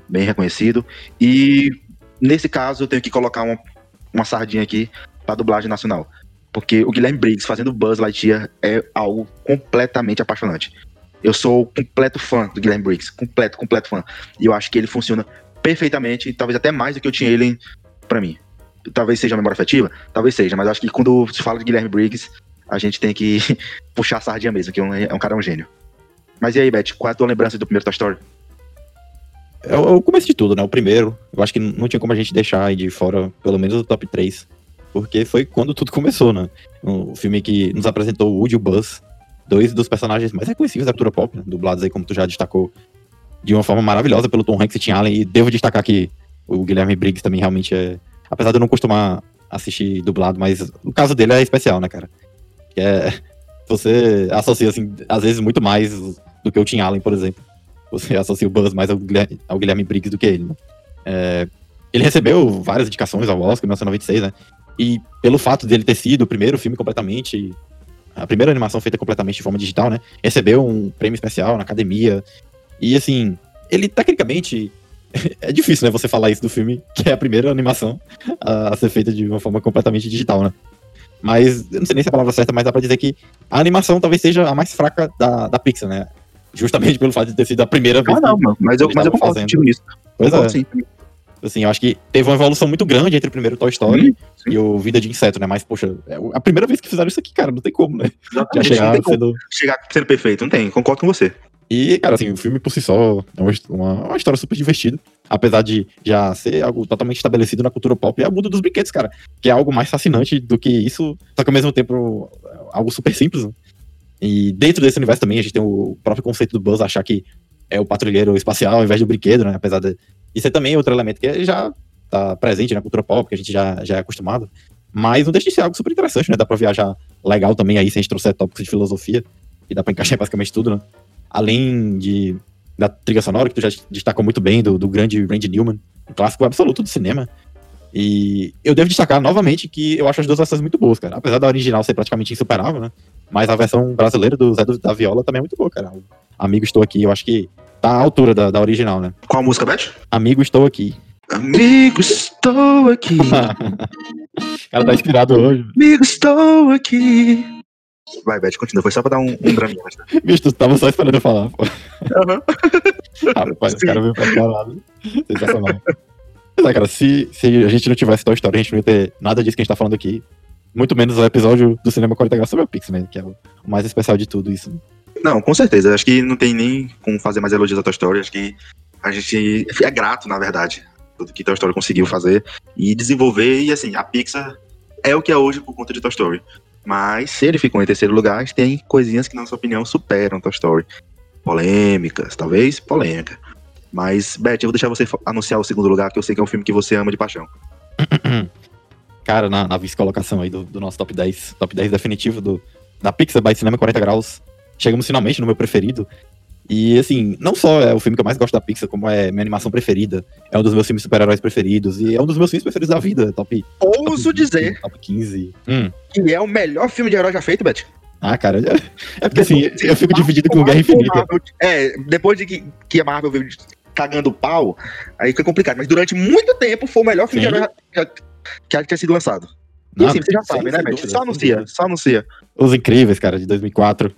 bem reconhecido. E nesse caso eu tenho que colocar uma, uma sardinha aqui pra dublagem nacional. Porque o Guilherme Briggs fazendo Buzz Lightyear é algo completamente apaixonante. Eu sou completo fã do Guilherme Briggs, completo, completo fã. E eu acho que ele funciona perfeitamente, talvez até mais do que o Tim Allen pra mim. Talvez seja a memória afetiva, talvez seja, mas acho que quando se fala de Guilherme Briggs, a gente tem que (laughs) puxar a sardinha mesmo, que é um, é um cara é um gênio. Mas e aí, Beth, qual é a tua lembrança do primeiro Toy Story? É o começo de tudo, né? O primeiro. Eu acho que não tinha como a gente deixar de fora, pelo menos, o top 3. Porque foi quando tudo começou, né? O filme que nos apresentou o Woody e o Buzz, dois dos personagens mais reconhecíveis da cultura pop, né? dublados aí, como tu já destacou, de uma forma maravilhosa pelo Tom Hanks e Tim Allen. E devo destacar que o Guilherme Briggs também realmente é. Apesar de eu não costumar assistir dublado, mas o caso dele é especial, né, cara? Que é. (laughs) Você associa, assim, às vezes muito mais do que o Tim Allen, por exemplo. Você associa o Buzz mais ao Guilherme, ao Guilherme Briggs do que ele, né? É, ele recebeu várias indicações ao Oscar em 1996, né? E pelo fato dele ter sido o primeiro filme completamente. A primeira animação feita completamente de forma digital, né? Recebeu um prêmio especial na academia. E assim, ele tecnicamente. (laughs) é difícil, né? Você falar isso do filme, que é a primeira animação a, a ser feita de uma forma completamente digital, né? Mas eu não sei nem se é a palavra certa, mas dá pra dizer que a animação talvez seja a mais fraca da, da Pixar, né? Justamente pelo fato de ter sido a primeira vez. Ah, não, mano, mas eu, mas eu concordo contigo nisso. Pois é. Sim. Assim, eu acho que teve uma evolução muito grande entre o primeiro Toy Story sim, sim. e o Vida de Inseto, né? Mas, poxa, é a primeira vez que fizeram isso aqui, cara, não tem como, né? Já chegar sendo... chegar sendo perfeito, não tem, concordo com você. E, cara, assim, o filme por si só é uma, uma história super divertida. Apesar de já ser algo totalmente estabelecido na cultura pop, é o mundo dos brinquedos, cara. Que é algo mais fascinante do que isso, só que ao mesmo tempo algo super simples. Né? E dentro desse universo também a gente tem o próprio conceito do Buzz achar que é o patrulheiro espacial ao invés do brinquedo, né? Apesar de isso é também outro elemento que já tá presente na cultura pop, que a gente já, já é acostumado. Mas não deixa de ser algo super interessante, né? Dá pra viajar legal também aí, se a gente trouxer tópicos de filosofia, e dá pra encaixar basicamente tudo, né? Além de, da trilha sonora, que tu já destacou muito bem, do, do grande Randy Newman, um clássico absoluto do cinema. E eu devo destacar novamente que eu acho as duas versões muito boas, cara. Apesar da original ser praticamente insuperável, né? Mas a versão brasileira do Zé da Viola também é muito boa, cara. Amigo, estou aqui. Eu acho que tá à altura da, da original, né? Qual a música, Beth? Amigo, estou aqui. Amigo, estou aqui. (laughs) cara tá inspirado hoje. (laughs) Amigo, estou aqui. Vai, Beth, continua. Foi só pra dar um, um draminha. Bicho, tu tava só esperando eu falar, pô. Uhum. (laughs) Rapaz, o cara veio pra caralho. Sensacional. Mas é, cara, se, se a gente não tivesse Toy Story, a gente não ia ter nada disso que a gente tá falando aqui. Muito menos o episódio do Cinema 40 Graus sobre o Pix, né? Que é o, mais especial de tudo isso. Não, com certeza. Acho que não tem nem como fazer mais elogios à Toy Story. Acho que a gente é grato, na verdade, tudo que Toy Story conseguiu fazer e desenvolver. E assim, a Pixar é o que é hoje por conta de Toy Story. Mas se ele ficou em terceiro lugar, tem coisinhas que, na sua opinião, superam Toy Story. Polêmicas, talvez polêmica. Mas, Beth, eu vou deixar você anunciar o segundo lugar, que eu sei que é um filme que você ama de paixão. (clears throat) Cara, na, na vice-colocação aí do, do, nosso top 10, top 10 definitivo do, da Pixar by Cinema 40 Graus, chegamos finalmente no meu preferido. E, assim, não só é o filme que eu mais gosto da Pixar, como é minha animação preferida, é um dos meus filmes super-heróis preferidos, e é um dos meus filmes preferidos da vida, top... Ouso top dizer top 15. Hum. que é o melhor filme de herói já feito, Beth. Ah, cara, é, é porque, assim, eu fico dividido com Guerra Infinita. Marvel, é, depois de que, que a Marvel veio cagando pau, aí foi complicado, mas durante muito tempo foi o melhor filme Sim. de herói que já tinha sido lançado. E assim, você já sabe, né, Beth? Só anuncia, só anuncia. Os Incríveis, cara, de 2004,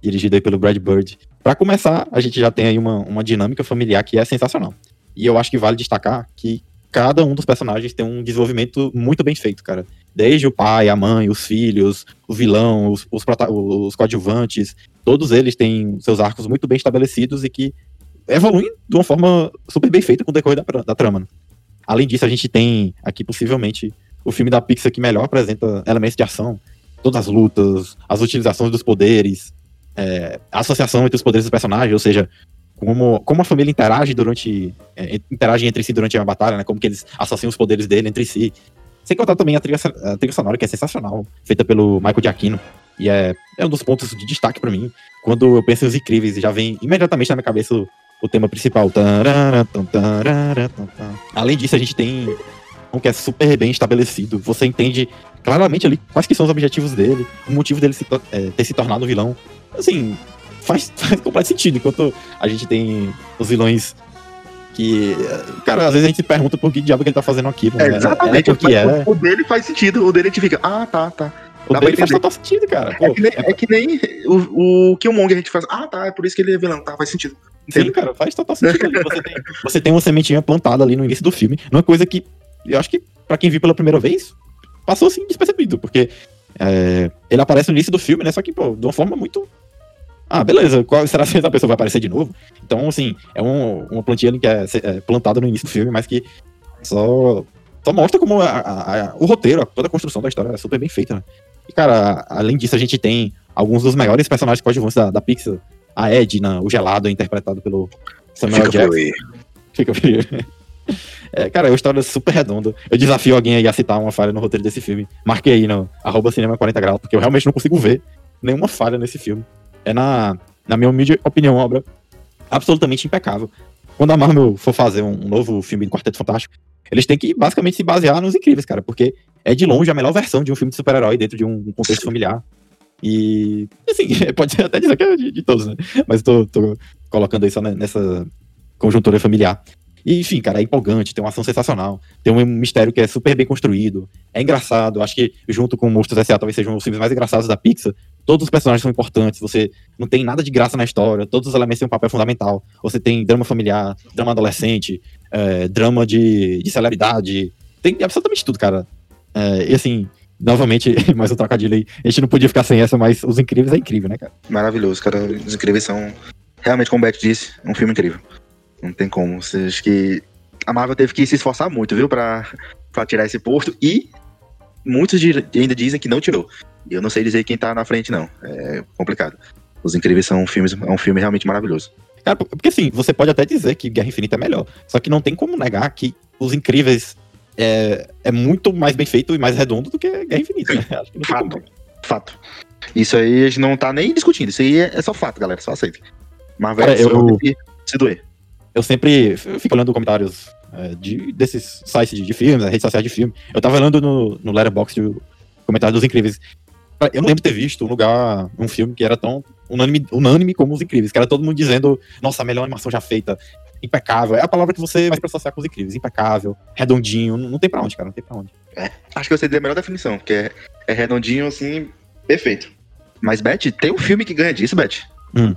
dirigido aí pelo Brad Bird. Pra começar, a gente já tem aí uma, uma dinâmica familiar que é sensacional. E eu acho que vale destacar que cada um dos personagens tem um desenvolvimento muito bem feito, cara. Desde o pai, a mãe, os filhos, o vilão, os, os, os coadjuvantes, todos eles têm seus arcos muito bem estabelecidos e que evoluem de uma forma super bem feita com o decorrer da, da trama. Né? Além disso, a gente tem aqui possivelmente o filme da Pixar que melhor apresenta elementos de ação, todas as lutas, as utilizações dos poderes, é, a associação entre os poderes dos personagens, ou seja, como, como a família interage durante. É, interage entre si durante a batalha, né? Como que eles associam os poderes dele entre si. Sem contar também a trilha, a trilha sonora, que é sensacional, feita pelo Michael Giacchino. E é, é um dos pontos de destaque para mim. Quando eu penso em Os Incríveis, já vem imediatamente na minha cabeça o, o tema principal. Além disso, a gente tem um que é super bem estabelecido. Você entende claramente ali quais que são os objetivos dele, o motivo dele se, é, ter se tornado vilão. Assim, faz, (laughs) faz completo sentido. Enquanto a gente tem os vilões que. Cara, às vezes a gente se pergunta por que diabo que ele tá fazendo aquilo. É, né? exatamente. É, porque é. O, dele faz sentido, o dele a gente fica, ah, tá, tá. O Dá dele faz total sentido, cara. Pô, é, que nem, é... é que nem o, o Killmonger a gente faz, ah, tá, é por isso que ele é vilão, tá, faz sentido. Entendo. Sim, cara, faz total sentido. (laughs) você, tem, você tem uma sementinha plantada ali no início do filme, numa coisa que eu acho que para quem viu pela primeira vez, passou assim despercebido, porque é, ele aparece no início do filme, né? Só que, pô, de uma forma muito. Ah, beleza, qual será que essa pessoa vai aparecer de novo? Então, assim, é um, uma plantinha que é, é, plantada no início do filme, mas que só, só mostra como a, a, a, o roteiro, toda a construção da história é super bem feita, né? E, cara, além disso, a gente tem alguns dos maiores personagens coadjuvantes da, da Pixar. A Edna, o Gelado, interpretado pelo Samuel Fica Jackson. Fica frio. É, cara, é uma história super redonda. Eu desafio alguém aí a citar uma falha no roteiro desse filme. Marquei aí no arroba cinema 40 graus, porque eu realmente não consigo ver nenhuma falha nesse filme. É, na, na minha humilde opinião, uma obra absolutamente impecável. Quando a Marvel for fazer um novo filme de Quarteto Fantástico, eles têm que basicamente se basear nos incríveis, cara, porque é de longe a melhor versão de um filme de super-herói dentro de um contexto familiar. E, assim, (laughs) pode até dizer que é de, de todos, né? Mas tô, tô colocando isso nessa conjuntura familiar. E, enfim, cara, é empolgante, tem uma ação sensacional, tem um mistério que é super bem construído, é engraçado. Acho que, junto com Monstros S.A., talvez sejam os filmes mais engraçados da Pixar. Todos os personagens são importantes, você não tem nada de graça na história, todos os elementos têm um papel fundamental. Você tem drama familiar, drama adolescente, é, drama de, de celebridade, tem absolutamente tudo, cara. É, e assim, novamente, (laughs) mais um trocadilho aí. A gente não podia ficar sem essa, mas Os Incríveis é incrível, né, cara? Maravilhoso, cara. Os Incríveis são, realmente, como o Beto disse, um filme incrível. Não tem como. Você acha que a Marvel teve que se esforçar muito, viu, pra, pra tirar esse posto. E muitos ainda dizem que não tirou. E eu não sei dizer quem tá na frente, não. É complicado. Os Incríveis são filmes, é um filme realmente maravilhoso. Cara, porque assim, você pode até dizer que Guerra Infinita é melhor. Só que não tem como negar que Os Incríveis é, é muito mais bem feito e mais redondo do que Guerra Infinita. Né? fato. Fato. Isso aí a gente não tá nem discutindo. Isso aí é, é só fato, galera. Só aceita. Marvel Cara, eu... se doer eu sempre fico olhando comentários é, de, desses sites de, de filmes, redes sociais de filme. Eu tava olhando no, no Letterboxd o comentário dos Incríveis. Eu não lembro de ter visto um lugar, um filme que era tão unânime, unânime como Os Incríveis, que era todo mundo dizendo, nossa, a melhor animação já feita, impecável. É a palavra que você vai associar com Os Incríveis, impecável, redondinho, não, não tem pra onde, cara, não tem pra onde. É, acho que você deu a melhor definição, que é, é redondinho, assim, perfeito. Mas, Beth, tem um filme que ganha disso, Beth? Hum.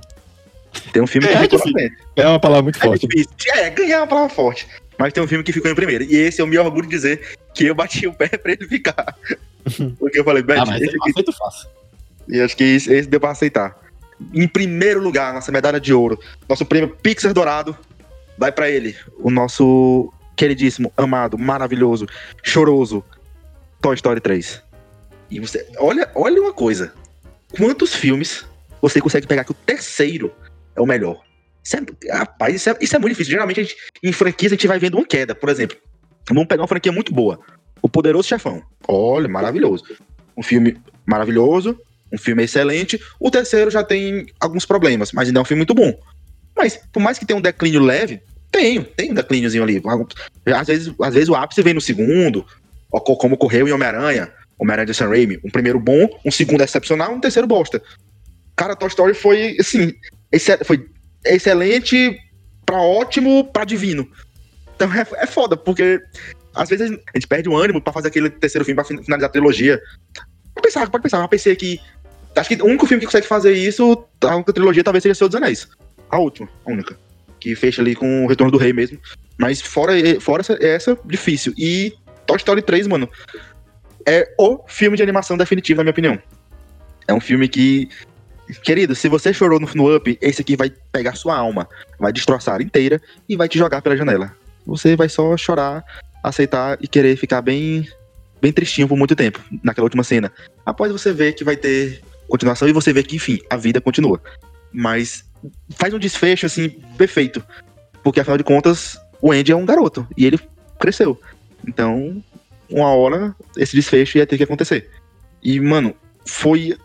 Tem um filme que é, ficou na frente. É uma palavra muito é forte. Difícil. É, ganhar é uma palavra forte. Mas tem um filme que ficou em primeiro. E esse eu me orgulho de dizer que eu bati o pé (laughs) pra ele ficar. (laughs) Porque eu falei, Beth, ah, mas esse aceito fácil. E acho que esse, esse deu pra aceitar. Em primeiro lugar, nossa medalha de ouro, nosso prêmio Pixar Dourado, vai para ele, o nosso queridíssimo, amado, maravilhoso, choroso Toy Story 3. E você. Olha, olha uma coisa. Quantos filmes você consegue pegar que o terceiro é o melhor? Isso é, rapaz, isso é, isso é muito difícil. Geralmente, a gente, em franquias, a gente vai vendo uma queda. Por exemplo, vamos pegar uma franquia muito boa. O Poderoso Chefão. Olha, maravilhoso. Um filme maravilhoso, um filme excelente. O terceiro já tem alguns problemas, mas ainda é um filme muito bom. Mas, por mais que tenha um declínio leve, tem, tem um declíniozinho ali. Às vezes, às vezes o ápice vem no segundo, como ocorreu em Homem-Aranha, Homem-Aranha de Sam Raimi. Um primeiro bom, um segundo excepcional, um terceiro bosta. Cara, Toy Story foi, assim, foi excelente pra ótimo pra divino. Então é, é foda, porque às vezes a gente perde o ânimo pra fazer aquele terceiro filme pra finalizar a trilogia. Pode pensar, pode pensar. Eu pensei que. Acho que o único filme que consegue fazer isso, a única trilogia, talvez seja Senhor dos Anéis. A última, a única. Que fecha ali com o Retorno do Rei mesmo. Mas fora, fora essa, essa, difícil. E Toy Story 3, mano, é o filme de animação definitivo, na minha opinião. É um filme que. Querido, se você chorou no, no Up, esse aqui vai pegar sua alma, vai destroçar inteira e vai te jogar pela janela. Você vai só chorar, aceitar e querer ficar bem bem tristinho por muito tempo, naquela última cena. Após você ver que vai ter continuação e você ver que, enfim, a vida continua. Mas faz um desfecho, assim, perfeito. Porque, afinal de contas, o Andy é um garoto e ele cresceu. Então, uma hora, esse desfecho ia ter que acontecer. E, mano, foi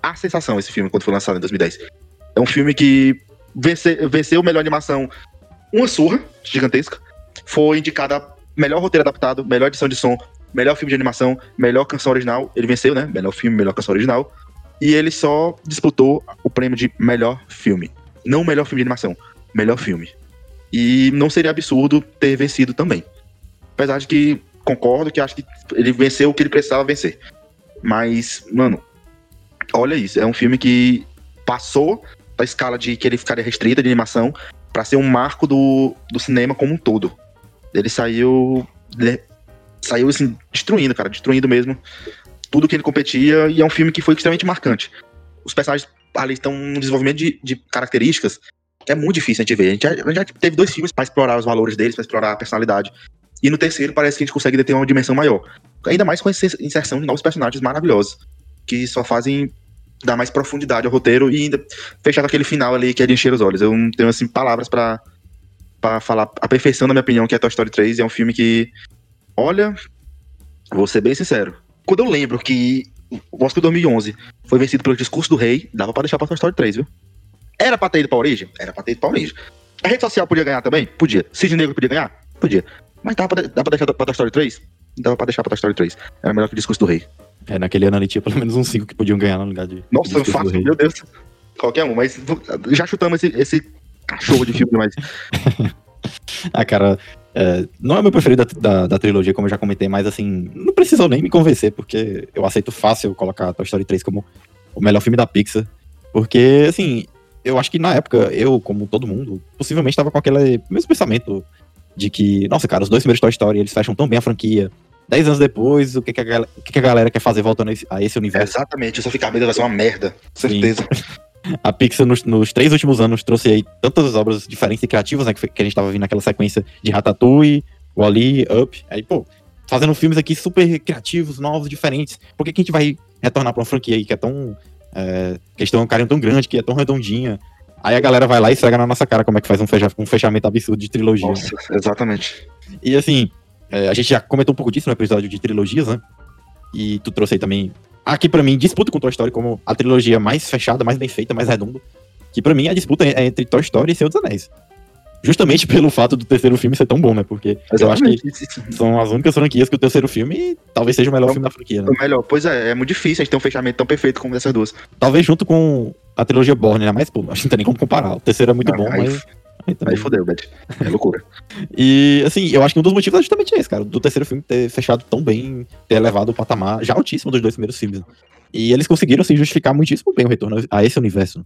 a sensação esse filme quando foi lançado em 2010. É um filme que vence, venceu melhor animação, uma surra gigantesca. Foi indicada melhor roteiro adaptado, melhor edição de som, melhor filme de animação, melhor canção original. Ele venceu, né? Melhor filme, melhor canção original. E ele só disputou o prêmio de melhor filme. Não melhor filme de animação, melhor filme. E não seria absurdo ter vencido também. Apesar de que concordo que acho que ele venceu o que ele precisava vencer. Mas, mano, olha isso. É um filme que passou da escala de que ele ficaria restrita de animação para ser um marco do, do cinema como um todo. Ele saiu saiu assim, destruindo, cara, destruindo mesmo tudo que ele competia, e é um filme que foi extremamente marcante. Os personagens ali estão num desenvolvimento de, de características que é muito difícil a gente ver. A gente, já, a gente já teve dois filmes para explorar os valores deles, para explorar a personalidade. E no terceiro parece que a gente consegue ter uma dimensão maior. Ainda mais com a inserção de novos personagens maravilhosos, que só fazem dar mais profundidade ao roteiro e ainda fechar com aquele final ali que é de encher os olhos. Eu não tenho assim palavras para para falar a perfeição, na minha opinião, que é Toy Story 3. É um filme que Olha, vou ser bem sincero. Quando eu lembro que o Oscar 2011 foi vencido pelo Discurso do Rei, dava pra deixar pra Toy Story 3, viu? Era pra ter ido pra origem? Era pra ter ido pra origem. A rede social podia ganhar também? Podia. Cid Negro podia ganhar? Podia. Mas dava pra, dava pra deixar pra Toy Story 3? Dava pra deixar pra Toy Story 3. Era melhor que o Discurso do Rei. É, naquele ano ali tinha pelo menos uns 5 que podiam ganhar no lugar de. Nossa, fácil, meu Deus. Qualquer um, mas já chutamos esse, esse cachorro de filme, mas. (laughs) ah, cara, é, não é meu preferido da, da, da, trilogia, como eu já comentei, mas assim, não precisou nem me convencer, porque eu aceito fácil colocar Toy Story 3 como o melhor filme da Pixar. Porque, assim, eu acho que na época, eu, como todo mundo, possivelmente estava com aquele mesmo pensamento de que, nossa, cara, os dois primeiros Toy Story, eles fecham tão bem a franquia. Dez anos depois, o que, que, a, o que, que a galera quer fazer voltando a esse, universo? É exatamente, o Sofia Carmeida vai ser uma merda, certeza. (laughs) a Pixar nos, nos, três últimos anos trouxe aí tantas obras diferentes e criativas, né? Que, que a gente tava vendo naquela sequência de Ratatouille, Wall-E, Up. Aí, pô, fazendo filmes aqui super criativos, novos, diferentes. Por que, que a gente vai retornar pra uma franquia aí que é tão. É, que eles têm um carinho tão grande, que é tão redondinha? Aí a galera vai lá e esfrega na nossa cara como é que faz um, fecha, um fechamento absurdo de trilogia. Nossa, né? exatamente. E assim, é, a gente já comentou um pouco disso no episódio de trilogias, né? E tu trouxe aí também aqui para mim disputa com Toy Story como a trilogia mais fechada, mais bem feita, mais redonda. Que para mim a disputa é entre Toy Story e Senhor dos Anéis. Justamente (laughs) pelo fato do terceiro filme ser tão bom, né? Porque Exatamente. eu acho que são as únicas franquias que o terceiro filme talvez seja o melhor é filme da franquia, né? O melhor, pois é, é muito difícil a gente ter um fechamento tão perfeito como essas duas. Talvez junto com a trilogia Borne, né? Mas, pô, acho que não tem nem como comparar. O terceiro é muito ah, bom, aí, mas. Aí, fodeu, Beth. É loucura. (laughs) e, assim, eu acho que um dos motivos é justamente esse, cara. Do terceiro filme ter fechado tão bem, ter elevado o patamar já altíssimo dos dois primeiros filmes. Né? E eles conseguiram, assim, justificar muitíssimo bem o retorno a esse universo.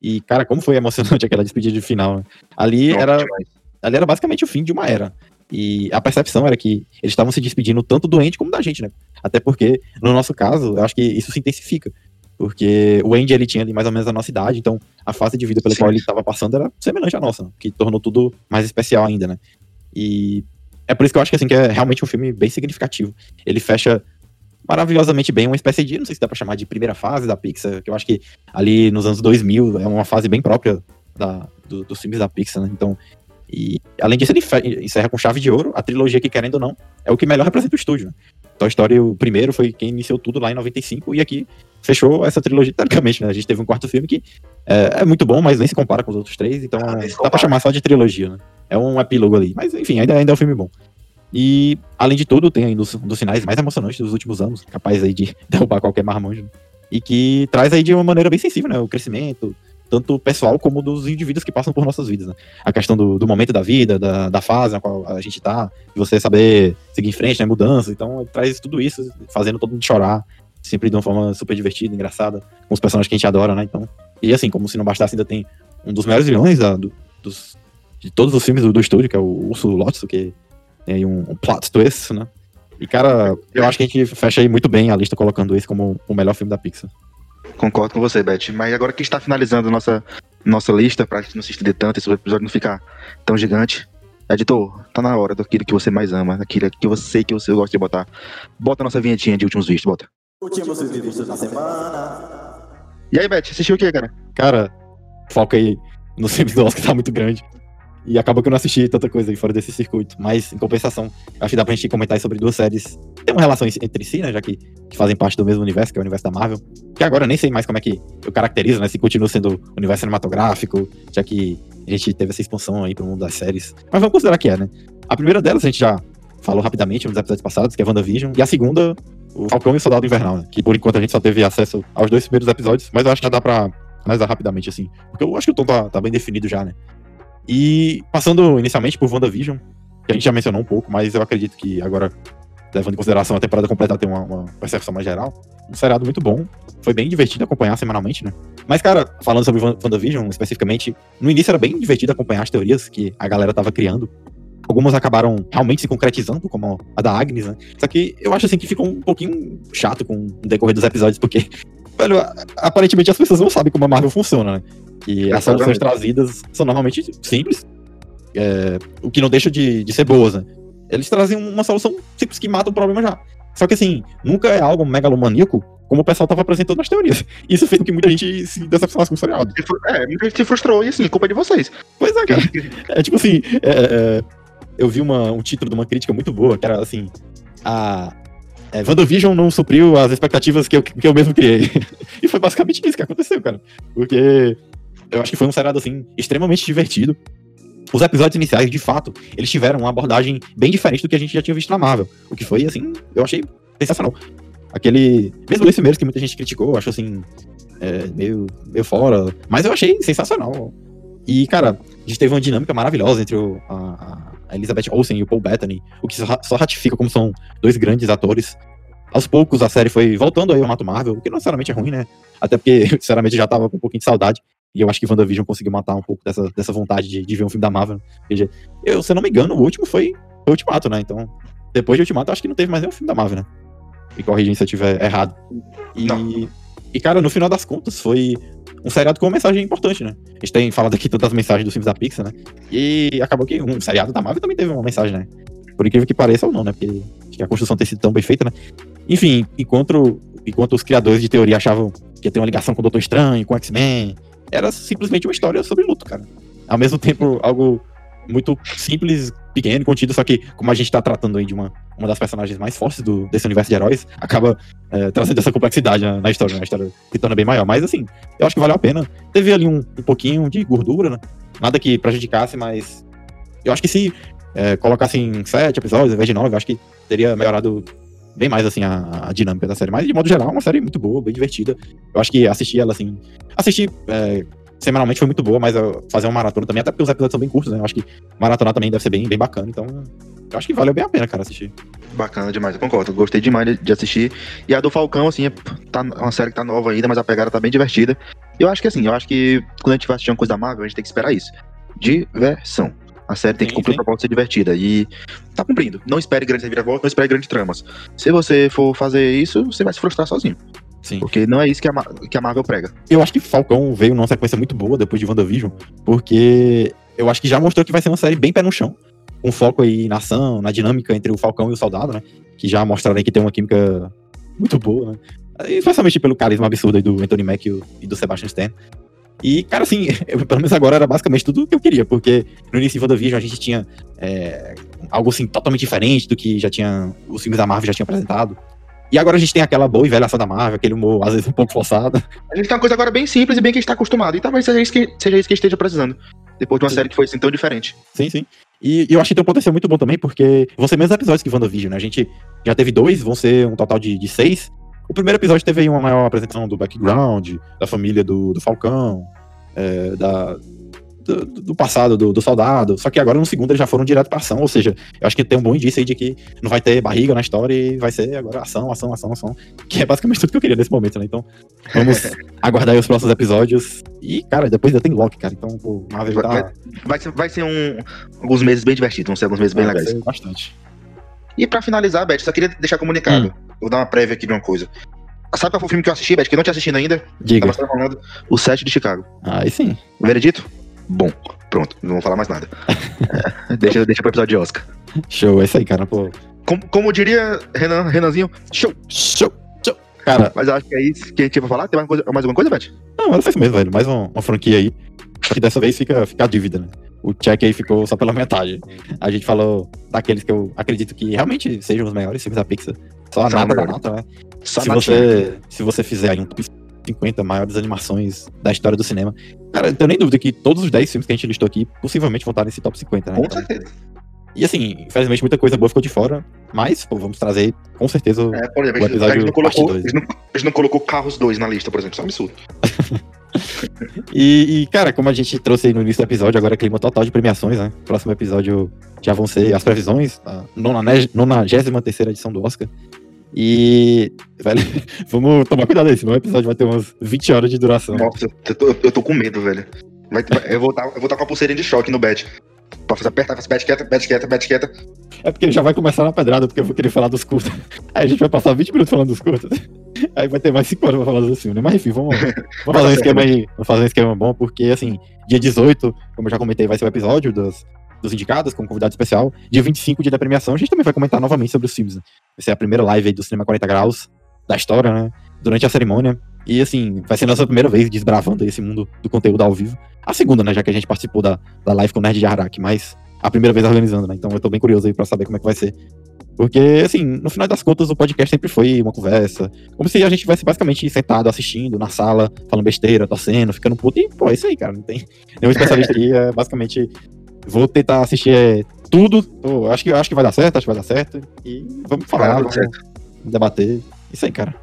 E, cara, como foi emocionante (laughs) aquela despedida de final. Né? Ali era. Ali era basicamente o fim de uma era. E a percepção era que eles estavam se despedindo tanto do Andy como da gente, né? Até porque, no nosso caso, eu acho que isso se intensifica. Porque o Andy, ele tinha ali mais ou menos a nossa idade, então a fase de vida pela Sim. qual ele estava passando era semelhante à nossa, né? que tornou tudo mais especial ainda, né? E é por isso que eu acho que, assim, que é realmente um filme bem significativo. Ele fecha maravilhosamente bem uma espécie de, não sei se dá pra chamar de primeira fase da Pixar, que eu acho que ali nos anos 2000 é uma fase bem própria da, do, dos filmes da Pixar, né? Então, e além disso, ele encerra com chave de ouro a trilogia que, querendo ou não, é o que melhor representa o estúdio. Né? Toy Story, o primeiro, foi quem iniciou tudo lá em 95, e aqui fechou essa trilogia, teoricamente, né? A gente teve um quarto filme que é, é muito bom, mas nem se compara com os outros três, então ah, dá pra chamar só de trilogia, né? É um epílogo ali. Mas, enfim, ainda, ainda é um filme bom. E, além de tudo, tem aí um dos, um dos sinais mais emocionantes dos últimos anos, capaz aí de (laughs) derrubar qualquer marmanjo, né? e que traz aí de uma maneira bem sensível, né? O crescimento, tanto pessoal como dos indivíduos que passam por nossas vidas. Né? A questão do, do, momento da vida, da, da, fase na qual a gente tá, de você saber seguir em frente, né, mudança. Então, traz tudo isso, fazendo todo mundo chorar, sempre de uma forma super divertida, engraçada, com os personagens que a gente adora, né? Então, e assim, como se não bastasse, ainda tem um dos melhores vilões da, do, dos, de todos os filmes do, do estúdio, que é o Urso Lotso, que tem aí um, um plot twist, né? E, cara, eu acho que a gente fecha aí muito bem a lista colocando esse como o melhor filme da Pixar. Concordo com você, Beth. Mas agora que está finalizando nossa, nossa lista, pra gente não se estender tanto, esse episódio não ficar tão gigante. Editor, tá na hora daquilo que você mais ama, daquilo que eu sei que você gosta de botar. Bota a nossa vinhetinha de últimos vistos, bota. Últimos vistos da semana. E aí, Beth, assistiu o que, cara? Cara, foca aí nos filmes do Oscar, tá muito grande. E acabou que eu não assisti tanta coisa aí fora desse circuito. Mas, em compensação, acho que dá pra gente comentar sobre duas séries. Tem uma relação entre si, né? Já que, que, fazem parte do mesmo universo, que é o universo da Marvel. Que agora eu nem sei mais como é que eu caracterizo, né? Se continua sendo universo cinematográfico, já que a gente teve essa expansão aí pro mundo das séries. Mas vamos considerar que é, né? A primeira delas a gente já falou rapidamente nos episódios passados, que é WandaVision. E a segunda, o Falcão e o Soldado Invernal, né? Que por enquanto a gente só teve acesso aos dois primeiros episódios, mas eu acho que já dá pra analisar rapidamente, assim. Porque eu acho que o tom tá, tá bem definido já, né? E passando inicialmente por WandaVision, que a gente já mencionou um pouco, mas eu acredito que agora, levando em consideração a temporada completa, tem uma, uma percepção mais geral. Um seriado muito bom. Foi bem divertido acompanhar semanalmente, né? Mas, cara, falando sobre WandaVision especificamente, no início era bem divertido acompanhar as teorias que a galera tava criando. Algumas acabaram realmente se concretizando, como a da Agnes, né? Só que eu acho assim que ficou um pouquinho chato com o decorrer dos episódios, porque, (laughs) velho, aparentemente as pessoas não sabem como a Marvel funciona, né? Que as soluções trazidas são normalmente simples, é, o que não deixa de, de ser boas, né? Eles trazem uma solução simples que mata o problema já. Só que assim, nunca é algo megalomaníaco como o pessoal estava apresentando nas teorias. (laughs) Isso fez com que muita gente se decepcionasse com o seriado. É, muita gente se frustrou e assim, culpa é de vocês. Pois é, cara. (laughs) É tipo assim, é, é, eu vi uma, um título de uma crítica muito boa, que era assim, a, é, WandaVision não supriu as expectativas que eu, que eu mesmo criei. (laughs) e foi basicamente isso que aconteceu, cara. Porque eu acho que foi um seriado, assim, extremamente divertido. Os episódios iniciais, de fato, eles tiveram uma abordagem bem diferente do que a gente já tinha visto na Marvel. O que foi, assim, eu achei sensacional. Aquele. Mesmo esse mesmo que muita gente criticou, eu acho assim. É, meio, meio fora. Mas eu achei sensacional. E, cara, a gente teve uma dinâmica maravilhosa entre o, a, a Elizabeth Olsen e o Paul Bettany, o que só ratifica como são dois grandes atores. Aos poucos a série foi voltando aí ao Mato Marvel, o que não necessariamente é ruim, né? Até porque, (laughs) sinceramente, já tava com um pouquinho de saudade. E eu acho que WandaVision conseguiu matar um pouco dessa, dessa vontade de, de ver um filme da Marvel. Eu, se eu não me engano, o último foi, foi Ultimato, né? Então, depois de Ultimato, eu acho que não teve mais nenhum filme da Marvel, né? Me corrigem se eu estiver errado. E, e, cara, no final das contas, foi um seriado com uma mensagem importante, né? A gente tem falado aqui tantas mensagens dos filmes da Pixar, né? E acabou que um seriado da Marvel também teve uma mensagem, né? Por incrível que pareça ou não, né? Porque acho que a construção tem sido tão bem feita, né? Enfim, enquanto, enquanto os criadores de teoria achavam que ia ter uma ligação com o Doutor Estranho, com o X-Men, era simplesmente uma história sobre luto, cara. Ao mesmo tempo, algo muito simples, pequeno, contido, só que como a gente tá tratando aí de uma, uma das personagens mais fortes do, desse universo de heróis, acaba é, trazendo essa complexidade na, na história, né? A história se torna bem maior. Mas assim, eu acho que valeu a pena. Teve ali um, um pouquinho de gordura, né? Nada que prejudicasse, mas eu acho que se é, colocasse em sete episódios ao invés de nove, eu acho que teria melhorado bem mais assim a, a, dinâmica da série. Mas de modo geral, é uma série muito boa, bem divertida. Eu acho que assistir ela assim. Assistir é, semanalmente foi muito boa, mas fazer uma maratona também, até porque os episódios são bem curtos, né? Eu acho que maratonar também deve ser bem, bem bacana. Então, eu acho que valeu bem a pena, cara, assistir. Bacana demais, eu concordo. Gostei demais de, assistir. E a do Falcão, assim, é, tá uma série que tá nova ainda, mas a pegada tá bem divertida. Eu acho que assim, eu acho que quando a gente vai assistir uma coisa da Marvel, a gente tem que esperar isso. Diversão. A série tem sim, que cumprir o propósito de ser divertida. E tá cumprindo. Não espere grandes reviravoltas, não espere grandes tramas. Se você for fazer isso, você vai se frustrar sozinho. Sim. Porque não é isso que a, que a Marvel prega. Eu acho que Falcão veio numa sequência muito boa depois de WandaVision, porque eu acho que já mostrou que vai ser uma série bem pé no chão. Com foco aí na ação, na dinâmica entre o Falcão e o Soldado, né? Que já mostraram aí que tem uma química muito boa, né? Especialmente pelo carisma absurdo aí do Anthony Mack e do Sebastian Stan. E, cara, assim, (laughs) eu, pelo menos agora era basicamente tudo o que eu queria, porque no início de WandaVision a gente tinha é, algo assim totalmente diferente do que já tinha. Os filmes da Marvel já tinham apresentado. E agora a gente tem aquela boa e velha ação da Marvel, aquele humor, às vezes, um pouco forçado. A gente tem uma coisa agora bem simples e bem que a gente tá acostumado. E talvez seja isso que, seja isso que esteja precisando. Depois de uma sim. série que foi assim tão diferente. Sim, sim. E, e eu acho que tem um potencial muito bom também, porque vão ser menos episódios que WandaVision, né? A gente já teve dois, vão ser um total de, de seis. O primeiro episódio teve aí uma maior apresentação do background, da família do, do Falcão, é, da, do, do, passado do, do, soldado. Só que agora no segundo eles já foram direto pra ação. Ou seja, eu acho que tem um bom indício aí de que não vai ter barriga na história e vai ser agora ação, ação, ação, ação. Que é basicamente tudo que eu queria nesse momento, né? Então, vamos (laughs) aguardar aí os próximos episódios. E, cara, depois ainda tem Loki, cara. Então, o Marvel vai, tá... vai, vai, ser, vai ser um, alguns meses bem divertidos, vão ser alguns meses bem é, legais. Bastante. E pra finalizar, Beth, só queria deixar comunicado. Hum. Vou dar uma prévia aqui de uma coisa. Sabe qual foi o filme que eu assisti, Beth? Que eu não tinha assistido ainda? Diga. Tava falando o Sete de Chicago. Aí sim. Veredito? Bom. Pronto, não vou falar mais nada. é, (laughs) deixa, deixa pro episódio de Oscar. Show, é isso aí, cara. Pô. Como, como diria Renan, Renanzinho, show, show, show. Cara. Mas acho que é isso que a gente ia falar. Tem mais, coisa, mais alguma coisa, Beth? Não, era isso mesmo, velho. Mais uma, uma franquia aí. Que dessa vez fica, fica a dívida, né? O check aí ficou só pela metade. A gente falou daqueles que eu acredito que realmente sejam os melhores filmes da Pixar. Só a nada né? Só se, você, se você fizer aí um top 50 maiores animações da história do cinema. Cara, eu tenho nem dúvida que todos os 10 filmes que a gente listou aqui possivelmente vão estar nesse top 50, né? Com então, certeza. E assim, infelizmente muita coisa boa ficou de fora, mas pô, vamos trazer com certeza é, por exemplo, o episódio gente não colocou, a gente não, a gente não colocou Carros 2 na lista, por exemplo, isso é um absurdo. (laughs) e, e, cara, como a gente trouxe aí no início do episódio, agora é clima total de premiações, né? Próximo episódio já vão ser as previsões, a 93 edição do Oscar. E, velho, (laughs) vamos tomar cuidado aí, senão o episódio vai ter umas 20 horas de duração. Nossa, eu tô, eu tô com medo, velho. Vai, eu, vou estar, eu vou estar com a pulseirinha de choque no bet. Pra fazer apertar, fazer bet quieta, bet quieta, bet quieta. É porque ele já vai começar na pedrada, porque eu vou querer falar dos curtos. (laughs) Aí a gente vai passar 20 minutos falando dos curtos. (laughs) Aí vai ter mais 5 horas pra falar dos filmes, né? Mas enfim, vamos, vamos fazer um esquema aí. Vamos fazer um esquema bom, porque assim, dia 18, como eu já comentei, vai ser o episódio dos, dos indicados, com um convidado especial. Dia 25, dia da premiação, a gente também vai comentar novamente sobre os filmes. Né? Vai ser a primeira live aí do Cinema 40 Graus da história, né? Durante a cerimônia. E assim, vai ser nossa primeira vez desbravando esse mundo do conteúdo ao vivo. A segunda, né? Já que a gente participou da, da live com o Nerd de Harak, mas a primeira vez organizando, né? Então eu tô bem curioso aí pra saber como é que vai ser. Porque, assim, no final das contas, o podcast sempre foi uma conversa. Como se a gente tivesse basicamente sentado assistindo na sala, falando besteira, torcendo, ficando puto. E, pô, é isso aí, cara. Não tem nenhum especialista (laughs) aqui. É basicamente Vou tentar assistir é, tudo. Oh, acho, que, acho que vai dar certo, acho que vai dar certo. E vamos falar, vamos debater. Isso aí, cara.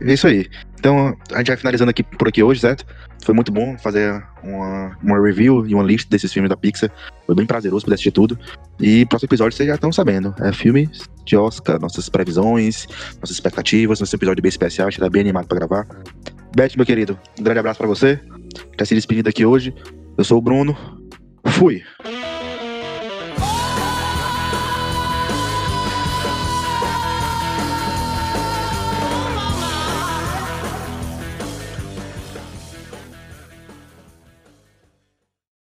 É isso aí. Então, a gente vai finalizando aqui por aqui hoje, certo? Foi muito bom fazer uma, uma review e uma lista desses filmes da Pixar. Foi bem prazeroso poder assistir tudo. E próximo episódio vocês já estão sabendo. É filme de Oscar, nossas previsões, nossas expectativas, nosso episódio bem especial. A gente tá bem animado pra gravar. Beth, meu querido, um grande abraço para você. Tá se despedindo aqui hoje. Eu sou o Bruno. Fui.